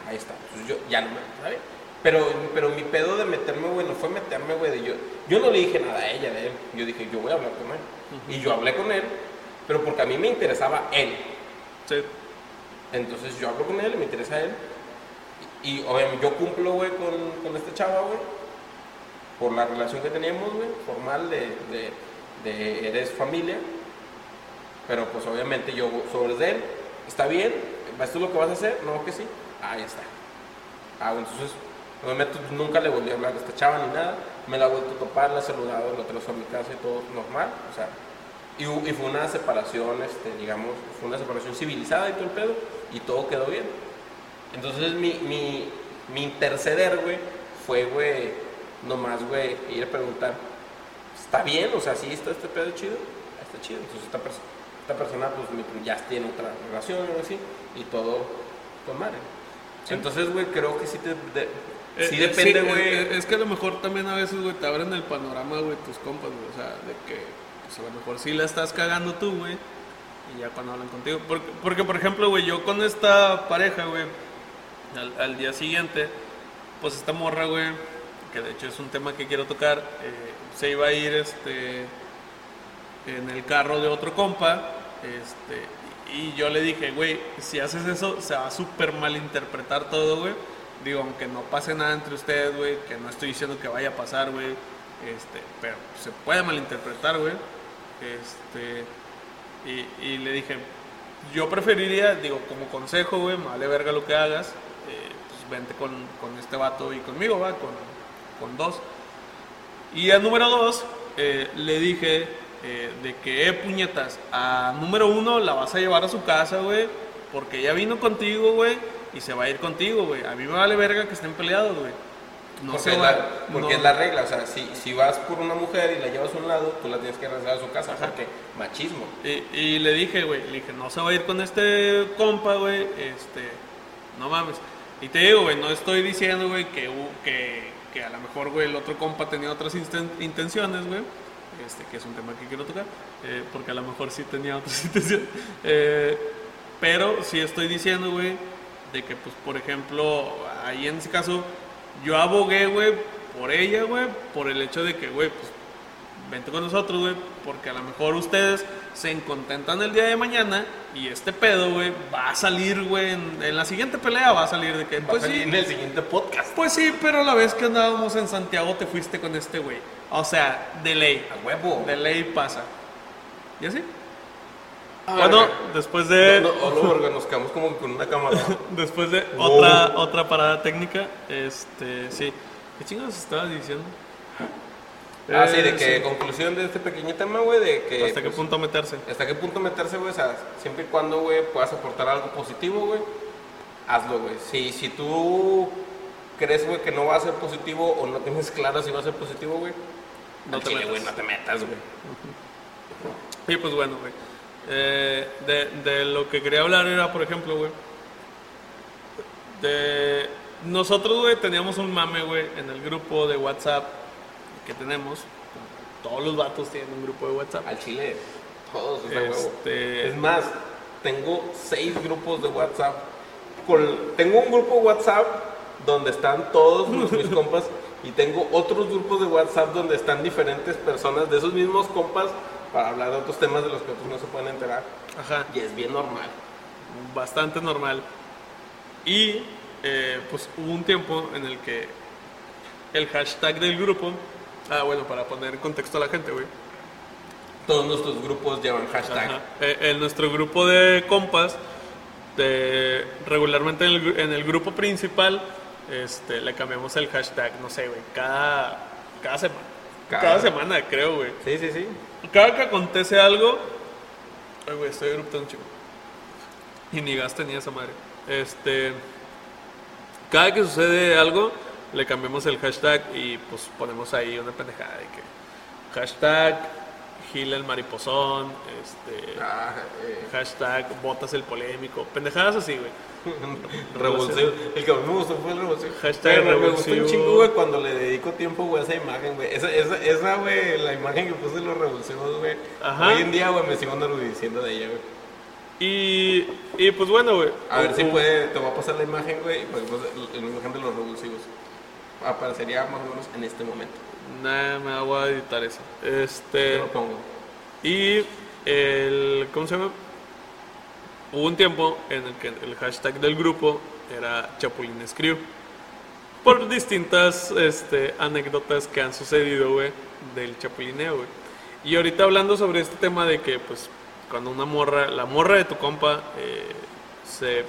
Ahí está. Pues yo ya no me, ¿sabes? Pero, pero mi pedo de meterme, güey, no fue meterme, güey, de yo. Yo no le dije nada a ella de él. Yo dije, yo voy a hablar con él. Y yo hablé con él, pero porque a mí me interesaba él. Entonces yo hablo con él, me interesa él. Y, obviamente yo cumplo, güey, con, con esta chava, güey. Por la relación que teníamos, güey, formal de, de, eres familia. Pero pues obviamente yo sobre él. ¿Está bien? ¿Esto es lo que vas a hacer? No, que sí. Ahí está. Ah, entonces, obviamente nunca le volví a hablar a esta chava ni nada. Me la he vuelto a topar, la he saludado, la trajo a mi casa y todo normal. Y, y fue una separación, este, digamos, fue una separación civilizada y todo el pedo, y todo quedó bien. Entonces mi, mi, mi interceder, güey, fue, güey, nomás, güey, ir a preguntar, ¿está bien? O sea, ¿sí está este pedo chido? "Ah, Está chido. Entonces esta, perso- esta persona, pues, ya tiene otra relación o algo así, y todo con madre. Entonces, güey, creo que sí, te, de- sí Eh, eh, depende, sí, güey. eh, es que a lo mejor también a veces, güey, te abren el panorama, güey, tus compas, güey. O sea, de que pues, a lo mejor sí la estás cagando tú, güey. Y ya cuando hablan contigo. Porque, por ejemplo, güey, yo con esta pareja, güey, al, al día siguiente, pues esta morra, güey, que de hecho es un tema que quiero tocar, eh, se iba a ir, este, en el carro de otro compa, este, y yo le dije, güey, si haces eso, se va a súper malinterpretar todo, güey. Digo, aunque no pase nada entre ustedes, güey, que no estoy diciendo que vaya a pasar, güey, este, pero se puede malinterpretar, güey. Este, y, le dije, yo preferiría, digo, como consejo, güey, vale verga lo que hagas, eh, pues vente con, con este vato y conmigo, va, con, con dos. Y a número dos, eh, le dije eh, de que, eh, puñetas, a número uno la vas a llevar a su casa, güey, porque ella vino contigo, güey, y se va a ir contigo, güey. A mí me vale verga que estén peleados, güey. No porque es la, porque no- es la regla, o sea, si, si vas por una mujer y la llevas a un lado, tú la tienes que regresar a su casa, porque machismo. Y, y le dije, güey, le dije, no se va a ir con este compa, güey, este, no mames. Y te digo, güey, no estoy diciendo, güey, que, que, que a lo mejor, güey, el otro compa tenía otras intenciones, güey, este, que es un tema que quiero tocar, eh, porque a lo mejor sí tenía otras intenciones. Eh, pero sí estoy diciendo, güey, de que, pues, por ejemplo, ahí en ese caso, yo abogué, güey, por ella, güey, por el hecho de que, güey, pues, vente con nosotros, güey, porque a lo mejor ustedes se contentan el día de mañana y este pedo, güey, va a salir, güey, en, en la siguiente pelea va a salir de que, Va a pues salir sí, en el siguiente podcast. pues sí, pero la vez que andábamos en Santiago te fuiste con este güey. O sea, de ley, A huevo. de ley pasa. ¿Y así? Ah, bueno, verga. después de... No, no, nos quedamos como con una cámara. Después de Oh. otra, otra parada técnica, este, sí. ¿Qué chingados estabas diciendo? ah, sí, Eh, de que conclusión de este pequeño tema, güey, de que... ¿Hasta qué pues, punto meterse? ¿Hasta qué punto meterse, güey? O sea, siempre y cuando, güey, puedas aportar algo positivo, güey, hazlo, güey. Si, si tú crees, güey, que no va a ser positivo o no tienes claro si va a ser positivo, güey, No te chile, metas. güey, no te metas, güey. Y pues bueno, güey. Eh, de, de lo que quería hablar era, por ejemplo, güey. De nosotros, güey, teníamos un mame, güey, en el grupo de WhatsApp que tenemos. Todos los vatos tienen un grupo de WhatsApp. Al chile, todos. Este- Es más, tengo seis grupos de WhatsApp. Con- tengo un grupo de WhatsApp donde están todos los- mis compas y tengo otros grupos de WhatsApp donde están diferentes personas de esos mismos compas para hablar de otros temas de los que otros no se pueden enterar. Ajá. Y es bien normal. bastante normal. Y eh, pues hubo un tiempo en el que el hashtag del grupo, ah bueno, para poner en contexto a la gente, güey. Todos nuestros grupos llevan hashtag. Eh, en nuestro grupo de compas, de- regularmente en el, en el grupo principal, este, le cambiamos el hashtag, no sé, güey, cada, cada semana. Cada- Cada semana, creo, güey. Sí, sí, sí. Cada que acontece algo. Ay, güey, estoy eruptando chico. Y ni gas tenía esa madre. Este. Cada que sucede algo, le cambiamos el hashtag y pues ponemos ahí una pendejada de que hashtag Gila el mariposón, este, Ah, eh, hashtag botas el polémico, pendejadas así, güey. Revulsivo. El que me gustó fue el revulsivo. Hashtag Pero me gustó un chingo, güey, cuando le dedico tiempo, güey, a esa imagen, güey. Esa, esa, esa, güey, la imagen que puse de los revulsivos, güey. Ajá. Hoy en día, güey, me sigo enorgulleciendo de ella, güey. Y, y pues bueno, güey. A ver si puede, te voy a pasar la imagen, güey, pues, pues, la imagen de los revulsivos. Aparecería más o menos en este momento. Nah, me voy a editar eso. Yo Este. lo pongo. Y el. ¿Cómo se llama? Hubo un tiempo en el que el hashtag del grupo era Chapulines Crew. Por distintas este, anécdotas que han sucedido, güey, del chapulineo, güey. Y ahorita hablando sobre este tema de que, pues, cuando una morra, la morra de tu compa, eh, se.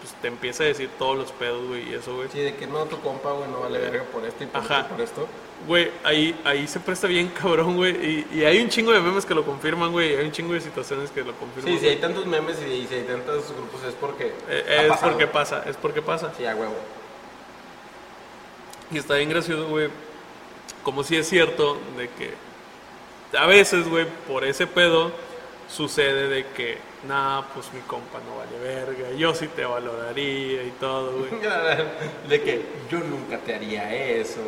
Pues te empieza a decir todos los pedos, güey, y eso, güey. Sí, de que no, tu compa, güey, no vale verga por esto y por Ajá. esto y por esto. Güey, ahí, ahí se presta bien cabrón, güey. Y, y hay un chingo de memes que lo confirman, güey. y Hay un chingo de situaciones que lo confirman. Sí, si hay tantos memes y si hay tantos grupos es porque. Eh, es pasado. porque pasa, es porque pasa. Sí, a huevo. Y está bien gracioso, güey. Como si es cierto de que a veces, güey, por ese pedo sucede de que, nah, pues mi compa no vale verga, yo sí te valoraría y todo, güey. De que yo nunca te haría eso.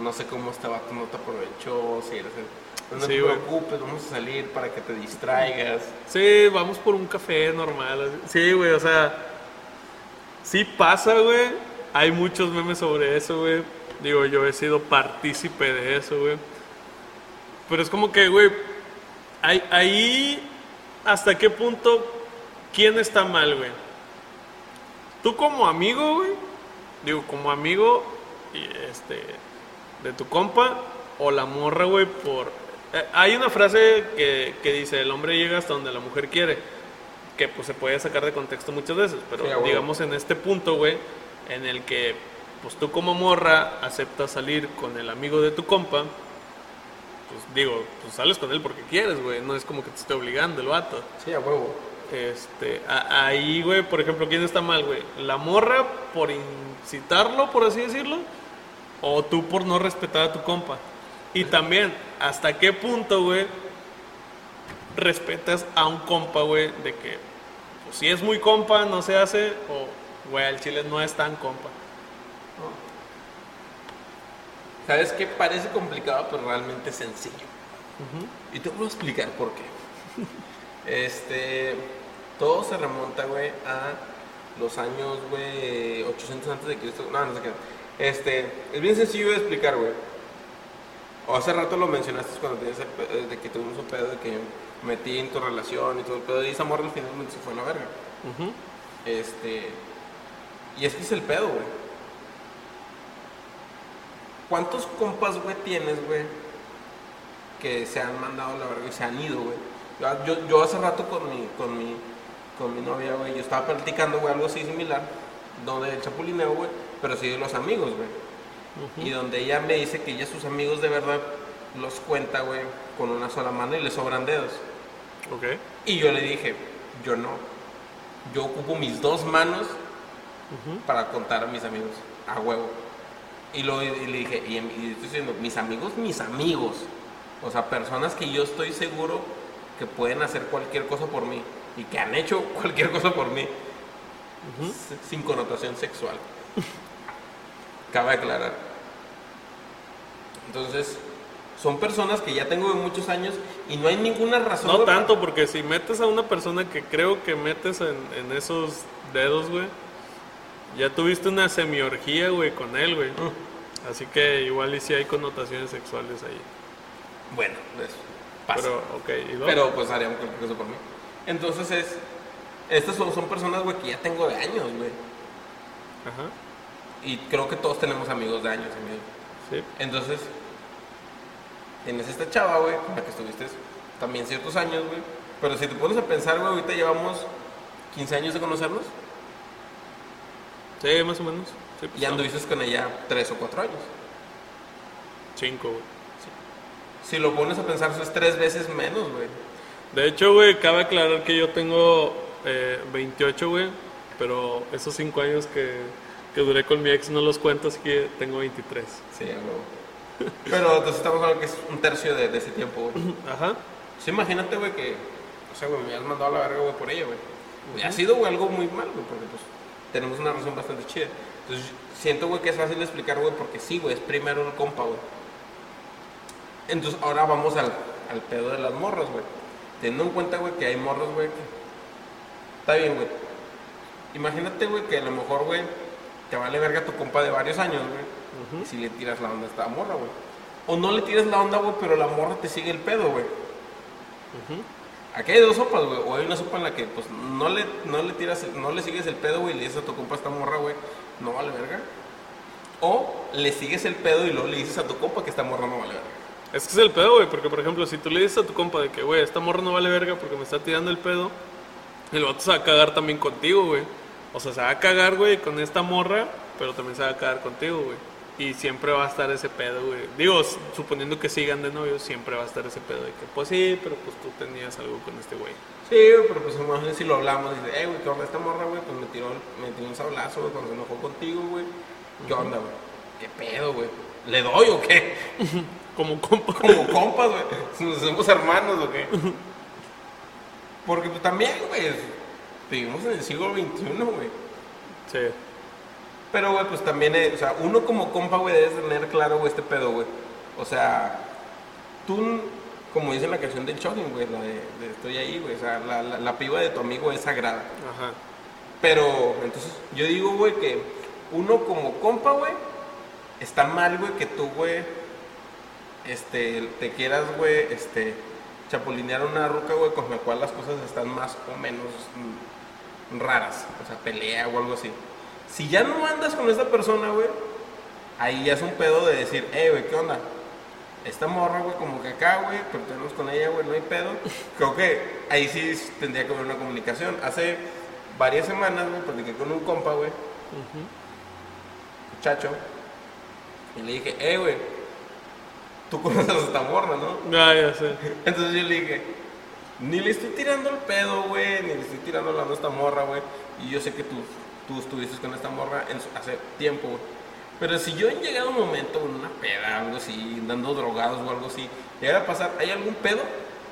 No sé cómo este vato no te aprovechó. Si eres el- No Sí, te güey. preocupes, vamos a salir para que te distraigas. Sí, vamos por un café normal. Sí, güey, o sea, sí pasa, güey. Hay muchos memes sobre eso, güey. Digo, yo he sido partícipe de eso, güey. Pero es como que, güey, ahí hasta qué punto, ¿quién está mal, güey? Tú como amigo, güey. Digo, como amigo, este, de tu compa, o la morra, güey, por... eh, hay una frase que, que dice, el hombre llega hasta donde la mujer quiere, que pues se puede sacar de contexto muchas veces, pero Sí, digamos en este punto, güey, en el que pues tú como morra aceptas salir con el amigo de tu compa, pues digo, pues sales con él porque quieres, güey, no es como que te esté obligando el vato. Sí, a huevo. Este, a- ahí, güey, por ejemplo, ¿quién está mal, güey? ¿La morra por incitarlo, por así decirlo? ¿O tú por no respetar a tu compa? Y también, ¿hasta qué punto, güey, respetas a un compa, güey, de que pues, si es muy compa, no se hace, o, güey, al chile no es tan compa? ¿Sabes qué? Parece complicado, pero realmente es sencillo. Y te voy a explicar por qué. Este, todo se remonta, güey, a los años, güey, 800 antes de Cristo. No, no sé qué. Este, es bien sencillo de explicar, güey. O hace rato lo mencionaste cuando tenías el pe- eh, de que tuvimos un pedo de que metí en tu relación y todo el pedo. Y esa morra al finalmente se fue a la verga. Este. Y es que es el pedo, güey. ¿Cuántos compas, güey, tienes, güey? Que se han mandado la verga y se han ido, güey. Yo, hace rato con mi, con mi, con mi novia, güey, yo estaba platicando, güey, algo así similar. No del chapulineo, güey, pero sí de los amigos, güey. Y donde ella me dice que ella sus amigos de verdad los cuenta, güey, con una sola mano y le sobran dedos. Ok. Y yo le dije, yo no. Yo ocupo mis dos manos para contar a mis amigos, a huevo. Y, lo, y le dije, y, y estoy diciendo, mis amigos, mis amigos. O sea, personas que yo estoy seguro que pueden hacer cualquier cosa por mí. Y que han hecho cualquier cosa por mí. Sin connotación sexual. Cabe aclarar. Entonces, son personas que ya tengo de muchos años y no hay ninguna razón. No tanto, porque si metes a una persona que creo que metes en, en esos dedos, güey, ya tuviste una semiorgía, güey, con él, güey. Mm. Así que igual y si hay connotaciones sexuales ahí. Bueno, pues, pasa. Pero, ok, y? Pero pues harían cualquier cosa por mí. Entonces es. Estas son, son personas, güey, que ya tengo de años, güey. Ajá, Y creo que todos tenemos amigos de años, amigo. sí. Entonces, tienes esta chava, güey, con la que estuviste también ciertos años, güey. Pero si te pones a pensar, güey, ahorita llevamos 15 años de conocernos Sí, más o menos. Sí, pues, y no, anduviste con ella 3 o 4 años. Cinco, güey. Si lo pones a pensar, eso es tres veces menos, güey. De hecho, güey, cabe aclarar que yo tengo eh, 28, güey. Pero esos cinco años que, que duré con mi ex no los cuento, así que tengo 23. Sí, huevo. Pero entonces estamos hablando que es un tercio de, de ese tiempo, güey. Ajá. Sí, imagínate, güey, que, o sea, güey, me has mandado a la verga, güey, por ella, güey. Y Ha sido, güey, algo muy mal, güey, porque, pues, tenemos una relación bastante chida. Entonces, siento, güey, que es fácil de explicar, güey, porque sí, güey, es primero el compa, güey. Entonces, ahora vamos al, al pedo de las morras, güey. Teniendo en cuenta, güey, que hay morras, güey, que... Está bien, güey. Imagínate, güey, que a lo mejor, güey, te vale verga tu compa de varios años, güey. Si le tiras la onda a esta morra, güey. O no le tiras la onda, güey, pero la morra te sigue el pedo, güey. Aquí hay dos sopas, güey. O hay una sopa en la que, pues, no le, no le tiras, no le sigues el pedo, güey, y le dices a tu compa esta morra, güey, no vale verga. O le sigues el pedo y luego le dices a tu compa que esta morra no vale verga. Es que es el pedo, güey, porque por ejemplo, si tú le dices a tu compa de que, güey, esta morra no vale verga porque me está tirando el pedo, el vato se va a cagar también contigo, güey. O sea, se va a cagar, güey, con esta morra, pero también se va a cagar contigo, güey. Y siempre va a estar ese pedo, güey. Digo, suponiendo que sigan de novios, siempre va a estar ese pedo de que, pues sí, pero pues tú tenías algo con este güey. Sí, güey, pero pues imagínate si lo hablamos, dice, eh, güey, ¿qué onda esta morra, güey? Pues me tiró, me tiró un sablazo, güey, cuando se enojó contigo, güey. ¿Qué onda, güey? ¿Qué pedo, güey? ¿Le doy o qué? Como compa. Como compas, güey. Nos hacemos hermanos o qué. Porque pues también, güey, vivimos en el siglo XXI, güey. Sí. Pero, güey, pues también, eh, o sea, uno como compa, güey, debes tener claro, güey, este pedo, güey. O sea, tú, como dice la canción del Chogging, güey, la de, de Estoy ahí, güey, o sea, la, la, la piba de tu amigo es sagrada. Ajá. Pero, entonces, yo digo, güey, que uno como compa, güey, está mal, güey, que tú, güey, este, te quieras, güey, este, chapulinear una ruca, güey, con la cual las cosas están más o menos mm, raras. O sea, pelea o algo así. Si ya no andas con esta persona, güey, ahí ya es un pedo de decir, eh, güey, ¿qué onda? Esta morra, güey, como que acá, güey, pero tenemos con ella, güey, no hay pedo. Creo que ahí sí tendría que haber una comunicación. Hace varias semanas, güey, platiqué con un compa, güey, muchacho, y le dije, eh, güey, tú conoces a esta morra, ¿no? Ah, ya sé. Entonces yo le dije, ni le estoy tirando el pedo, güey, ni le estoy tirando la a esta morra, güey. Y yo sé que tú, tú estuviste con esta morra en su- hace tiempo, güey. Pero si yo he llegado un momento, en una peda, algo así, dando drogados o algo así, llegara a pasar, ¿hay algún pedo?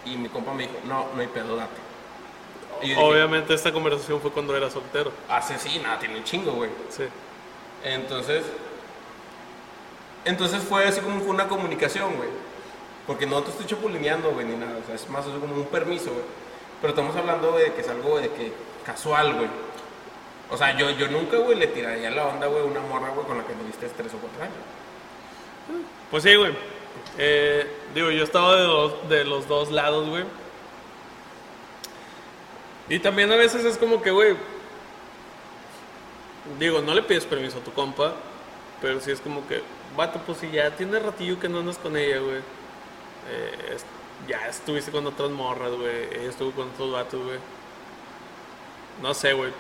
Y mi compa me dijo, no, no hay pedo, date. Y dije, Obviamente esta conversación fue cuando era soltero. nada, tiene un chingo, güey. Sí. Entonces, entonces fue así como fue una comunicación, güey. Porque no te estoy chapulineando, güey, ni nada. O sea, es más así como un permiso, güey. Pero estamos hablando güey, de que es algo de que casual, güey. O sea, yo, yo nunca, güey, le tiraría la onda, güey, una morra, güey, con la que tuviste tres o cuatro años. Pues sí, güey. Eh, digo, yo estaba de los, de los dos lados, güey. Y también a veces es como que, güey. Digo, no le pides permiso a tu compa, pero sí es como que, vato, pues si ya tiene ratillo que no andas con ella, güey. Eh, ya estuviste con otras morras, güey. Ella estuvo con otros vatos, güey. No sé, güey.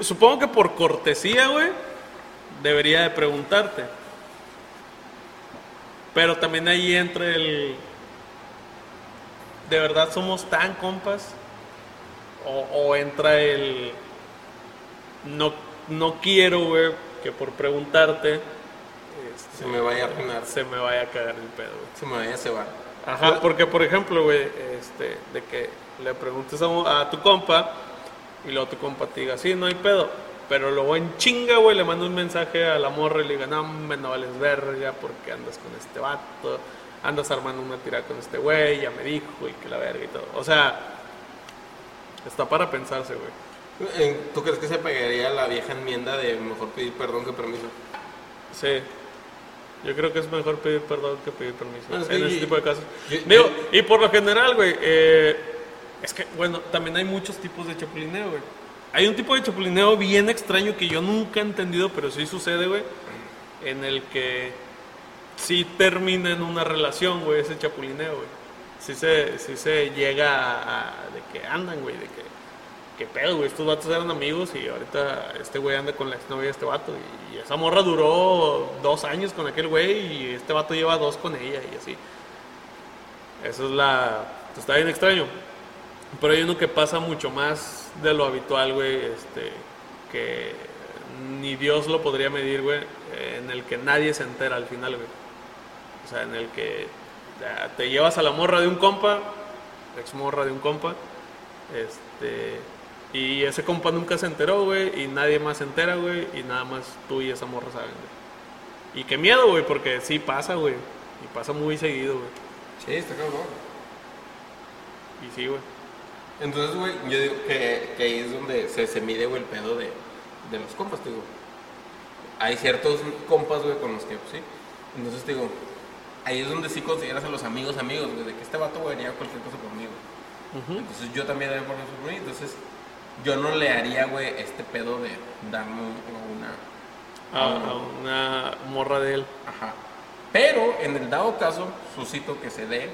Supongo que por cortesía, güey, debería de preguntarte. Pero también ahí entra el. ¿De verdad somos tan compas? O, o entra el. No, no quiero, güey, que por preguntarte. este, Se me vaya a arruinar. Se me vaya a cagar el pedo, güey. Se me vaya a cebar. Ajá, porque por ejemplo, güey, este, de que le preguntes a, a tu compa y luego tu compa te diga, sí, no hay pedo. Pero luego en chinga, güey, le manda un mensaje a la morra y le diga, no, me no vales verga porque andas con este vato, andas armando una tira con este güey, ya me dijo y que la verga y todo. O sea, está para pensarse, güey. Eh, ¿Tú crees que se pegaría la vieja enmienda de mejor pedir perdón que permiso? Sí. Yo creo que es mejor pedir perdón que pedir permiso Bueno, en ese yo- tipo de casos. yo- Digo, yo- y por lo general, güey, eh, es que, bueno, también hay muchos tipos de chapulineo, güey. Hay un tipo de chapulineo bien extraño que yo nunca he entendido, pero sí sucede, güey, en el que sí termina en una relación, güey, ese chapulineo, güey. Sí se, sí se llega a, de que andan, güey, de que, qué pedo, güey, estos vatos eran amigos y ahorita este güey anda con la exnovia de este vato y, y esa morra duró dos años con aquel güey y este vato lleva dos con ella y así. Eso es la... Está bien extraño. Pero hay uno que pasa mucho más de lo habitual, güey, este, que ni Dios lo podría medir, güey, en el que nadie se entera al final, güey. O sea, en el que te llevas a la morra de un compa, ex morra de un compa, este, y ese compa nunca se enteró, güey, y nadie más se entera, güey, y nada más tú y esa morra saben, güey. Y qué miedo, güey, porque sí pasa, güey, y pasa muy seguido, güey. Sí, está cabrón. Y sí, güey. Entonces, güey, yo digo que, que ahí es donde se, se mide, güey, el pedo de, de los compas, te digo. Hay ciertos compas, güey, con los que, pues, sí. Entonces, te digo, ahí es donde sí consideras a los amigos amigos, güey, de que este vato, güey, haría cualquier cosa conmigo. Ujú. Entonces, yo también haría por eso por mí. Entonces, yo no le haría, güey, este pedo de darme una... A, a una morra de él. Ajá. Pero, en el dado caso, suscito que se dé.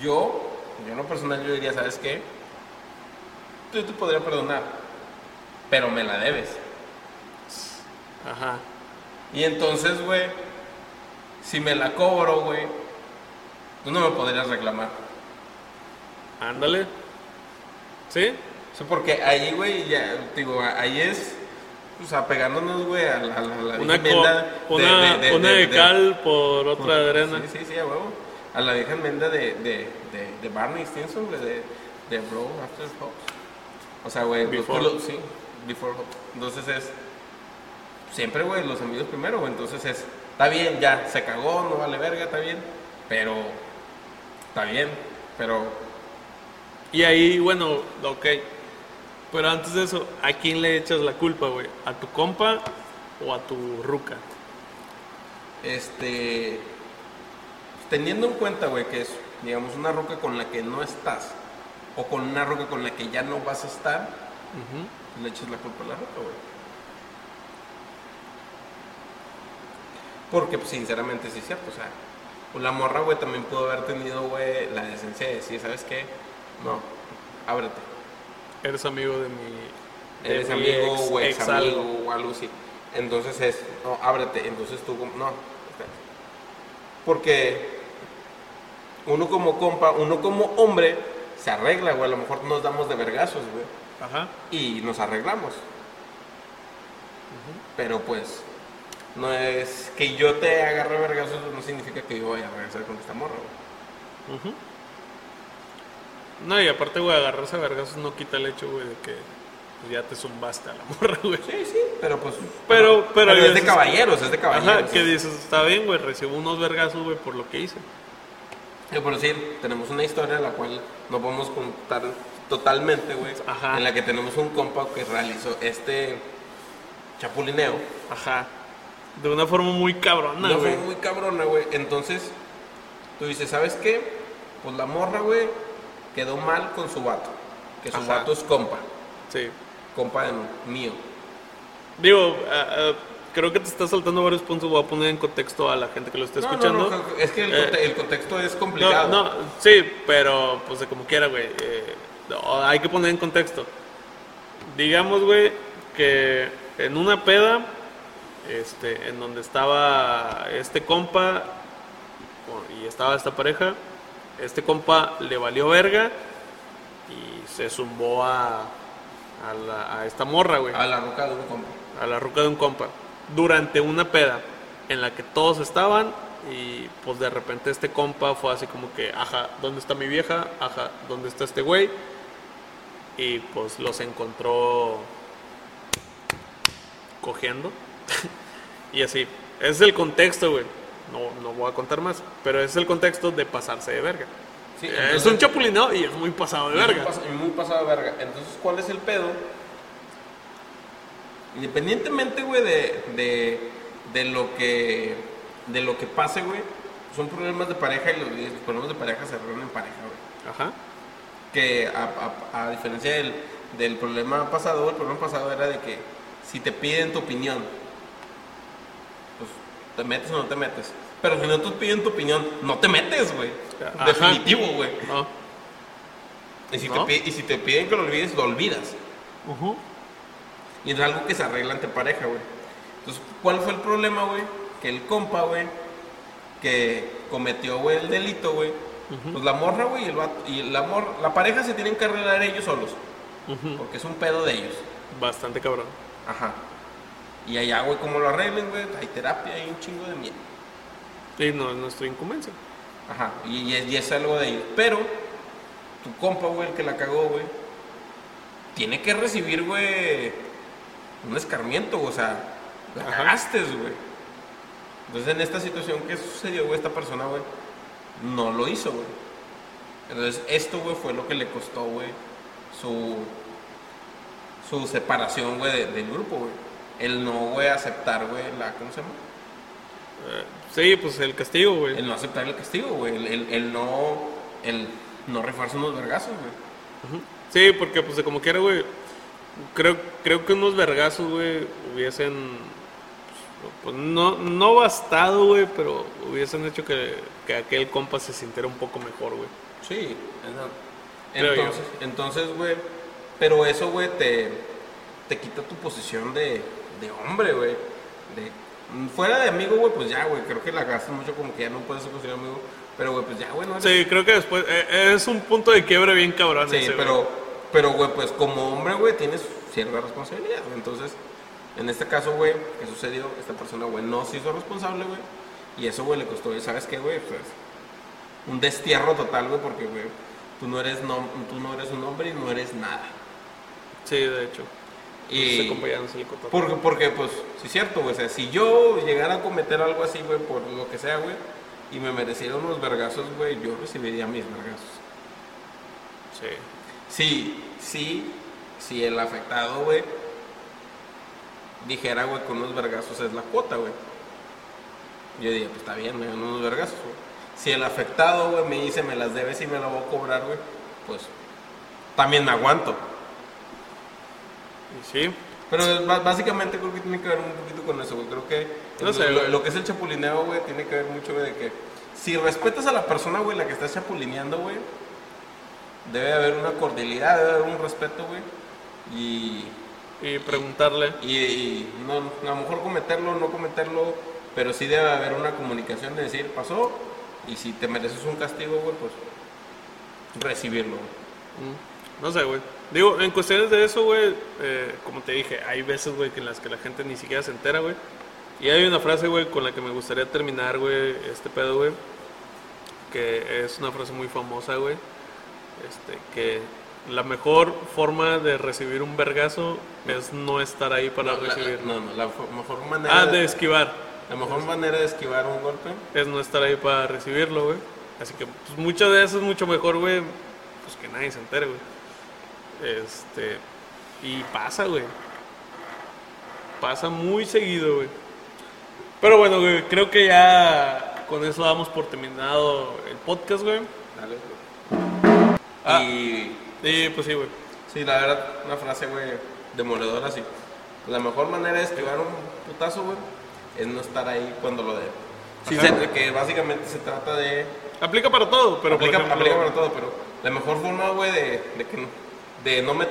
Yo, yo en lo personal, yo diría, ¿sabes qué? Yo te podría perdonar, pero me la debes. Ajá. Y entonces, güey, si me la cobro, güey, tú no me podrías reclamar. Ándale. ¿Sí? O sea, porque ahí, güey, ya, digo, ahí es, o sea, pegándonos, güey, a la, a la, Una, de- de- una de- de de- cal por otra de arena. Sí, sí, sí, a huevo. A la vieja enmienda de, de, de, de Barney Stinson, güey, de, de Bro After Hope. O sea, güey, Before. los- sí, Before Hope. Entonces es, siempre, güey, los amigos primero, güey. Entonces es, está bien, ya, se cagó, no vale verga, está bien. Pero, está bien, pero Y ahí, bueno, ok. Pero antes de eso, ¿a quién le echas la culpa, güey? ¿A tu compa o a tu ruca? Este. Teniendo en cuenta, güey, que es, digamos, una roca con la que no estás, o con una roca con la que ya no vas a estar, le echas la culpa a la roca, güey. Porque, pues, sinceramente, sí es cierto, o sea, pues, la morra, güey, también pudo haber tenido, güey, la decencia de decir, ¿sabes qué? No, ábrete. Eres amigo de mi. de Eres mi amigo ex- o ex ex amigo algo. o algo así. Entonces es, no, ábrete. Entonces tú, no. Porque uno como compa, uno como hombre, se arregla, güey. A lo mejor nos damos de vergazos, güey. Ajá. Y nos arreglamos. Pero pues, no es que yo te agarre vergazos, no significa que yo vaya a regresar con esta morra, güey. Ujú. No, y aparte, güey, agarrarse a vergazos no quita el hecho, güey, de que pues, ya te zumbaste a la morra, güey. Sí, sí, pero pues. Pero- pero es de caballeros, es de caballeros. Ajá, que dices, está bien, güey, recibo unos vergazos, güey, por lo que hice. Eh, Por decir, tenemos una historia la cual no podemos contar totalmente, güey. Ajá. En la que tenemos un compa que realizó este chapulineo. Ajá. De una forma muy cabrona, No fue güey. muy cabrona, güey. Entonces, tú dices, ¿sabes qué? Pues la morra, güey, quedó mal con su vato. Que su Ajá. vato es compa. Sí. Compa de mío. Digo, ah, ah, creo que te estás saltando varios puntos. Voy a poner en contexto a la gente que lo esté No, no, escuchando. no, es que el, Eh, conte- el contexto es No, complicado. no, sí, pero pues de como quiera, güey. eh, no, hay que poner en contexto. Digamos, güey, que en una peda, este, en donde estaba este compa y estaba esta pareja, este compa le valió verga y se zumbó a, a, la- a esta morra, güey A la roca de un compa. a la ruca de un compa durante una peda en la que todos estaban y pues de repente este compa fue así como que, ajá, ¿dónde está mi vieja? Ajá, ¿dónde está este güey? Y pues los encontró cogiendo y así. Ese es el contexto, güey. No, no voy a contar más, pero ese es el contexto de pasarse de verga. Sí, es entonces- un chapulineo y es muy pasado de Y muy verga. pas- y muy pasado de verga. Entonces, ¿cuál es el pedo? Independientemente, güey, de, de, de lo que de lo que pase, güey, son problemas de pareja y los, problemas de pareja se arreglan en pareja, güey. Ajá. Que a, a- a diferencia del, del problema pasado, el problema pasado era de que si te piden tu opinión, pues te metes o no te metes. Pero si no te piden tu opinión, no te metes, güey. Ajá. Definitivo, güey. No. Y si, ¿No? y si te piden que lo olvides, lo olvidas. Ujú. Y es algo que se arregla ante pareja, güey. Entonces, ¿cuál fue el problema, güey? Que el compa, güey, que cometió, güey, el delito, güey. Pues la morra, güey, y el vato, y la mor- la pareja se tienen que arreglar ellos solos. Porque es un pedo de ellos. Bastante cabrón. Ajá. Y allá, güey, como lo arreglen, güey, hay terapia, hay un chingo de miedo. Y no es nuestra incumbencia. Ajá, y, y es, y es algo de ellos. Pero, tu compa, güey, el que la cagó, güey, tiene que recibir, güey, un escarmiento, o sea, la cagaste, güey. Entonces, en esta situación que sucedió, güey, esta persona, güey, no lo hizo, güey. Entonces, esto, güey, fue lo que le costó, güey, su, su separación, güey, de- del grupo, güey. El no, güey, aceptar, güey, la, ¿cómo se llama? Eh, sí, pues el castigo, güey. El no aceptar el castigo, güey. El, el- el no, el no rifarse unos vergazos, güey. Sí, porque pues como quiera, güey. Creo, creo que unos vergazos, güey, hubiesen. Pues, no, no bastado, güey, pero hubiesen hecho que, que aquel compa se sintiera un poco mejor, güey. Sí, Creo yo. entonces, entonces, güey, pero eso, güey, te, te quita tu posición de, de hombre, güey. De, fuera de amigo, güey, pues ya, güey, creo que la gastas mucho como que ya no puedes ser considerado amigo, pero, güey, pues ya, güey, no eres- Sí, creo que después. eh, es un punto de quiebre bien cabrón Sí, ese, pero, pero, güey, pues como hombre, güey, tienes cierta responsabilidad. Entonces, en este caso, güey, ¿qué sucedió? Esta persona, güey, no se hizo responsable, güey. Y eso, güey, le costó, ¿sabes qué, güey? Pues, un destierro total, güey, porque, güey, tú no eres, no, tú no eres un hombre y no eres nada. Sí, de hecho. Y, le contó. porque, porque, pues, sí es cierto, güey. O sea, si yo llegara a cometer algo así, güey, por lo que sea, güey, y me mereciera unos vergazos, güey, yo recibiría mis vergazos. Sí. Sí, sí, si el afectado, güey, dijera, güey, con unos vergazos es la cuota, güey. Yo diría, pues está bien, me dan unos vergazos, güey. Si el afectado, güey, me dice, me las debes y me la voy a cobrar, güey, pues también me aguanto. Sí. Pero básicamente creo que tiene que ver un poquito con eso, güey. Creo que No lo, sé, lo- güey. lo que es el chapulineo, güey, tiene que ver mucho, güey, de que si respetas a la persona, güey, la que estás chapulineando, güey, debe haber una cordialidad, debe haber un respeto, güey. Y, Y preguntarle. y, y no, a lo mejor cometerlo, no cometerlo, pero sí debe haber una comunicación de decir, pasó, y si te mereces un castigo, güey, pues recibirlo. Mm, No sé, güey. Digo, en cuestiones de eso, güey, eh, como te dije, hay veces, güey, que en las que la gente ni siquiera se entera, güey. Y hay una frase, güey, con la que me gustaría terminar, güey, este pedo, güey. Que es una frase muy famosa, güey. Este, que la mejor forma de recibir un vergazo es no estar ahí para No, recibirlo. no, no, la mejor manera Ah, de esquivar. la mejor manera de esquivar un golpe Es no estar ahí para recibirlo, güey. Así que, pues, muchas de eso es mucho mejor, güey, pues que nadie se entere, güey. Este. Y pasa, güey. Pasa muy seguido, güey. Pero bueno, güey, creo que ya con eso damos por terminado el podcast, güey. Dale, güey. Ah. Y Y pues sí, güey. sí, la verdad, una frase, güey, demoledora así. La mejor manera de esquivar un putazo, güey, es no estar ahí cuando lo debe. Sí, se- que básicamente se trata de... Aplica para todo, pero aplica, ejemplo, aplica para todo, pero la mejor forma, güey, de, de, que, de, no met-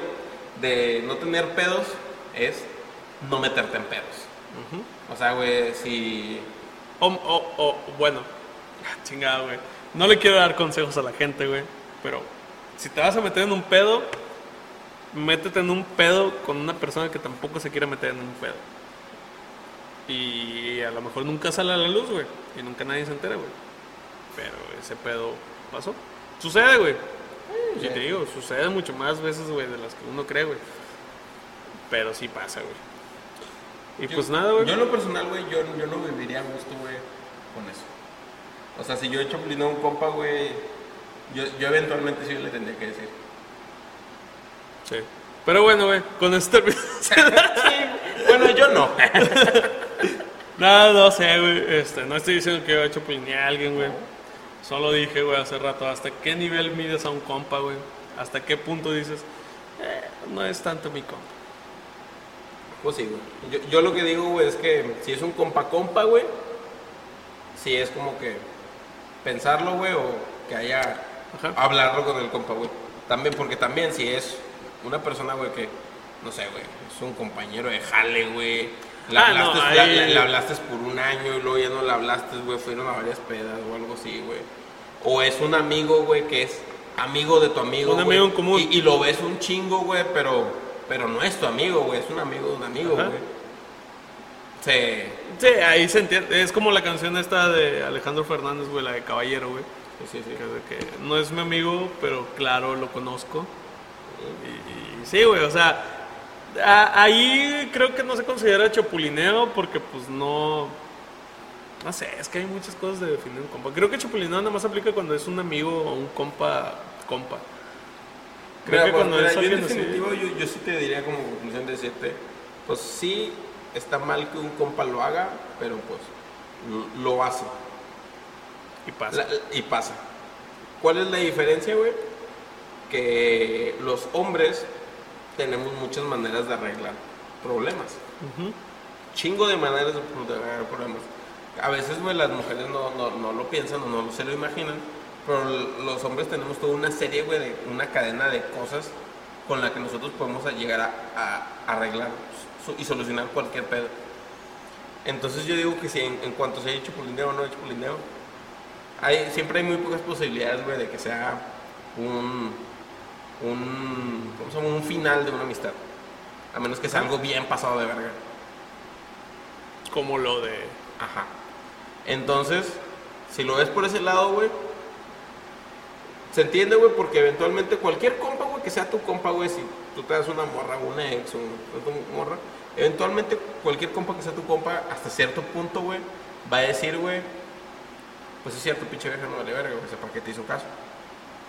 de no tener pedos es no meterte en pedos. O sea, güey, si... O, o- o, bueno, chingada, güey. No le quiero dar consejos a la gente, güey. Pero si te vas a meter en un pedo, métete en un pedo con una persona que tampoco se quiere meter en un pedo. Y a lo mejor nunca sale a la luz, güey. Y nunca nadie se entera, güey. Pero ese pedo pasó. Sucede, güey. Y te digo, sucede mucho más veces, güey, de las que uno cree, güey. Pero sí pasa, güey. Y Yo- pues nada, güey. Yo en lo personal, güey, yo, yo no viviría a gusto, güey, con eso. O sea, si yo he chapulino a un compa, güey, yo, yo eventualmente sí le tendría que decir. Sí. Pero bueno, güey, con esto terminamos. Bueno, yo no. No, no sé, güey. Este, no estoy diciendo que yo he hecho a alguien, güey. Solo dije, güey, hace rato, ¿hasta qué nivel mides a un compa, güey? ¿Hasta qué punto dices, eh, no es tanto mi compa? Pues sí, güey. Yo, yo lo que digo, güey, es que si es un compa-compa, güey, si es como que pensarlo, güey, o que haya Ajá. hablarlo con el compa, güey. También, porque también si es una persona, güey, que, no sé, güey, es un compañero de jale, güey. Le, Ah, no, hablaste, le hablaste por un año y luego ya no le hablaste, güey, fueron a varias pedas o algo así, güey. O es un amigo, güey, que es amigo de tu amigo, Un güey, amigo en común. Y, y lo ves un chingo, güey, pero, pero no es tu amigo, güey, es un amigo de un amigo, Ajá. güey. Sí, Sí, ahí se entiende. Es como la canción esta de Alejandro Fernández, güey, la de Caballero, güey. Sí. Que, no es mi amigo, pero claro, lo conozco. Y, y sí, güey, o sea, a- ahí creo que no se considera chapulineo porque pues no... No sé, es que hay muchas cosas de definir un compa. Creo que chapulineo nada más aplica cuando es un amigo o un compa, compa. Creo Mira, que pues, cuando mira, es yo en así... yo, yo sí te diría como conclusión de decirte, pues sí está mal que un compa lo haga, pero pues lo hace. Y pasa. La- y pasa. ¿Cuál es la diferencia, güey? Que los hombres tenemos muchas maneras de arreglar problemas. Ujú. Chingo de maneras de arreglar problemas. A veces, güey, las mujeres no, no, no lo piensan o no se lo imaginan, pero los hombres tenemos toda una serie, güey, de una cadena de cosas con la que nosotros podemos llegar a, a arreglar y solucionar cualquier pedo. Entonces yo digo que si en, en cuanto se haya chapulineo o no hay chapulineo, hay, siempre hay muy pocas posibilidades, güey, de que sea un, un, ¿cómo se llama? un final de una amistad. A menos que sea algo bien pasado de verga. Como lo de... Ajá. Entonces, si lo ves por ese lado, güey, se entiende, güey, porque eventualmente cualquier compa, güey, que sea tu compa, güey, si tú te das una morra, una ex o una morra, eventualmente cualquier compa que sea tu compa, hasta cierto punto, güey, va a decir, güey, pues es cierto, pinche vieja no vale verga, güey, ¿para qué te hizo caso?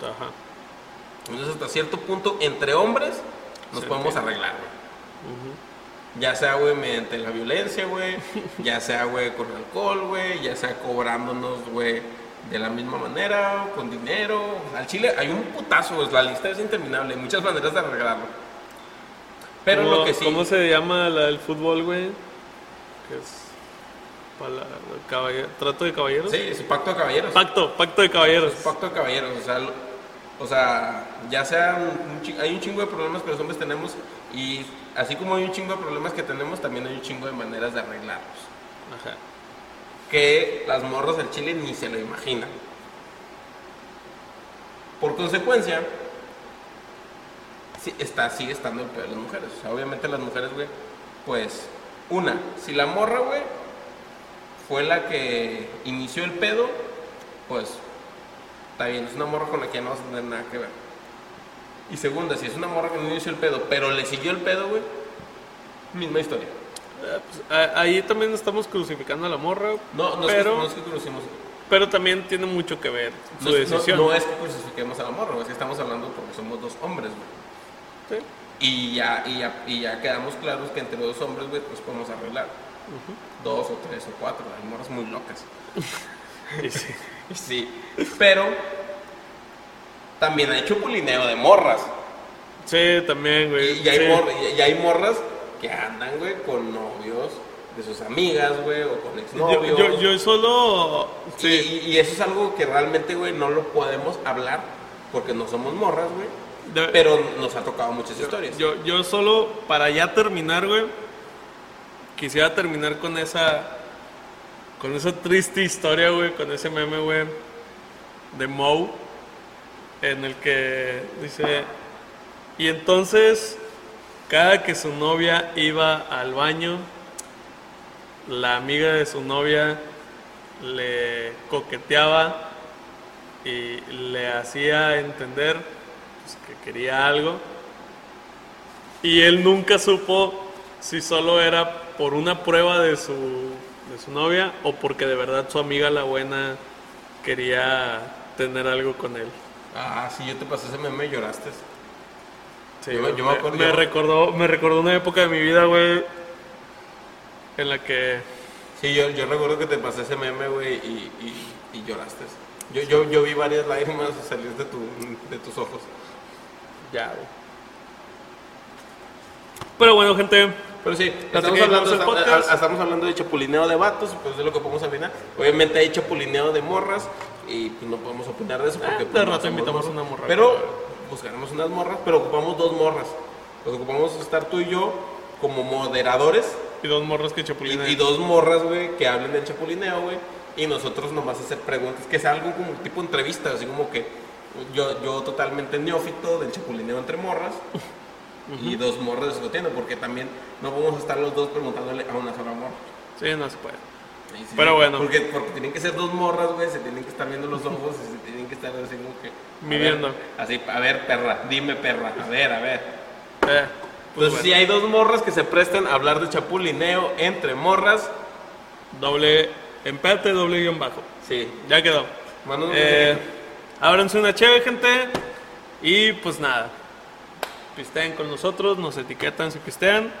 Ajá. Entonces, hasta cierto punto, entre hombres, nos Se podemos entiende. arreglar, güey. Ya sea, güey, mediante la violencia, güey. ya sea, güey, con alcohol, güey. Ya sea cobrándonos, güey, de la misma manera, con dinero. Al chile hay un putazo. La lista es interminable. Hay muchas maneras de arreglarlo. Pero ¿Cómo- lo que sí. ¿Cómo se llama la del fútbol, güey? Que es... ¿Trato de caballeros? Sí, es pacto de caballeros. Pacto, pacto de caballeros. Es pacto de caballeros. O sea, o sea ya sea. un- un chi- hay un chingo de problemas que los hombres tenemos. Y así como hay un chingo de problemas que tenemos, también hay un chingo de maneras de arreglarlos. Ajá. que las morras del chile ni se lo imaginan. Por consecuencia, sí, está, sigue estando el peor de las mujeres. O sea, obviamente las mujeres, güey, pues, una, si la morra, güey, fue la que inició el pedo, pues, está bien, es una morra con la que ya no vas a tener nada que ver. Y segunda, si es una morra que no inició el pedo, pero le siguió el pedo, güey, misma historia. Eh, pues, ahí también estamos crucificando a la morra, No, no, es, pero, que, no es que conocimos pero también tiene mucho que ver su No, es- no- decisión. No, es que crucifiquemos a la morra, es que estamos hablando porque somos dos hombres, güey. Sí. Y ya, y, ya, y ya quedamos claros que entre dos hombres, güey, pues podemos arreglar. Dos o tres o cuatro, hay morras muy locas. Sí. Sí, pero también hay chupulineo de morras. Sí, también, güey. y hay, sí. mor- y- y hay morras que andan, güey, con novios de sus amigas, güey, o con exnovios. yo, yo solo... Sí. Y, y eso es algo que realmente, güey, no lo podemos hablar porque no somos morras, güey. Pero nos ha tocado muchas historias. Yo, yo solo, para ya terminar, güey, quisiera terminar con esa, con esa triste historia, güey, con ese meme, güey, de Moe, en el que dice, y entonces, cada que su novia iba al baño, la amiga de su novia le coqueteaba y le hacía entender pues, que quería algo. Y él nunca supo si solo era por una prueba de su, de su novia o porque de verdad su amiga la buena quería tener algo con él. Ah, sí, yo te pasé ese meme y lloraste. Sí, Yo me- yo me me, acuerdo- me recordó, me recordó una época de mi vida, güey, en la que Sí, yo, yo recuerdo que te pasé ese meme, güey, y, y, y lloraste. Yo, yo, yo vi varias lágrimas salir de, tu, de tus ojos. ya, güey. Pero bueno, gente, Pero sí, estamos hablando, estamos, podcast. estamos hablando de chapulineo de vatos, pues es lo que podemos opinar. Obviamente hay chapulineo de morras y pues no podemos opinar de eso porque Ah, de pues, no rato invitamos morras. una morra. Pero buscaremos unas morras, pero ocupamos dos morras. Pues ocupamos estar tú y yo como moderadores y dos morros que y, chapulinan. y dos morras, güey, que hablen del chapulineo, güey. Y nosotros nomás hacer preguntas, que sea algo como tipo entrevista, así como que yo, yo totalmente neófito del chapulineo entre morras. Y dos morras discutiendo, porque también no podemos estar los dos preguntándole a una sola morra. Sí, no se puede. Sí, sí, Pero bueno. Porque, porque tienen que ser dos morras, güey, se tienen que estar viendo los ojos y se tienen que estar así como que... Midiendo. así, a ver, perra, dime, perra, a ver, a ver. Eh, pues Entonces, si hay dos morras que se prestan a hablar de chapulineo entre morras, Doble empate, doble guion bajo. sí. Ya quedó. Un Eh, ábranse una chévere, gente. Y pues nada. Pisteen con nosotros, nos etiquetan si pistean.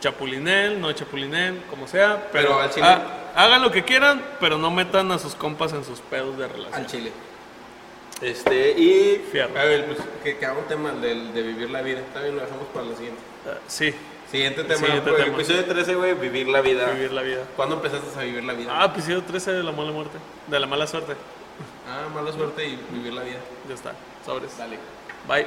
Chapulinen, no chapulinen, como sea. Pero, Pero al chile- ha- hagan lo que quieran, pero no metan a sus compas en sus pedos de relación. Al chile. Este, y. Fierro. A ver, pues que, que haga un tema del- de vivir la vida. También lo dejamos para la siguiente. Ah, sí, Siguiente tema. Siguiente tema. Episodio 13, güey, vivir la vida. vivir la vida. ¿Cuándo empezaste a vivir la vida? Ah, episodio 13 de la mala muerte. De la mala suerte. Ah, mala suerte y vivir la vida. Ya está. Sobres. Dale. Bye.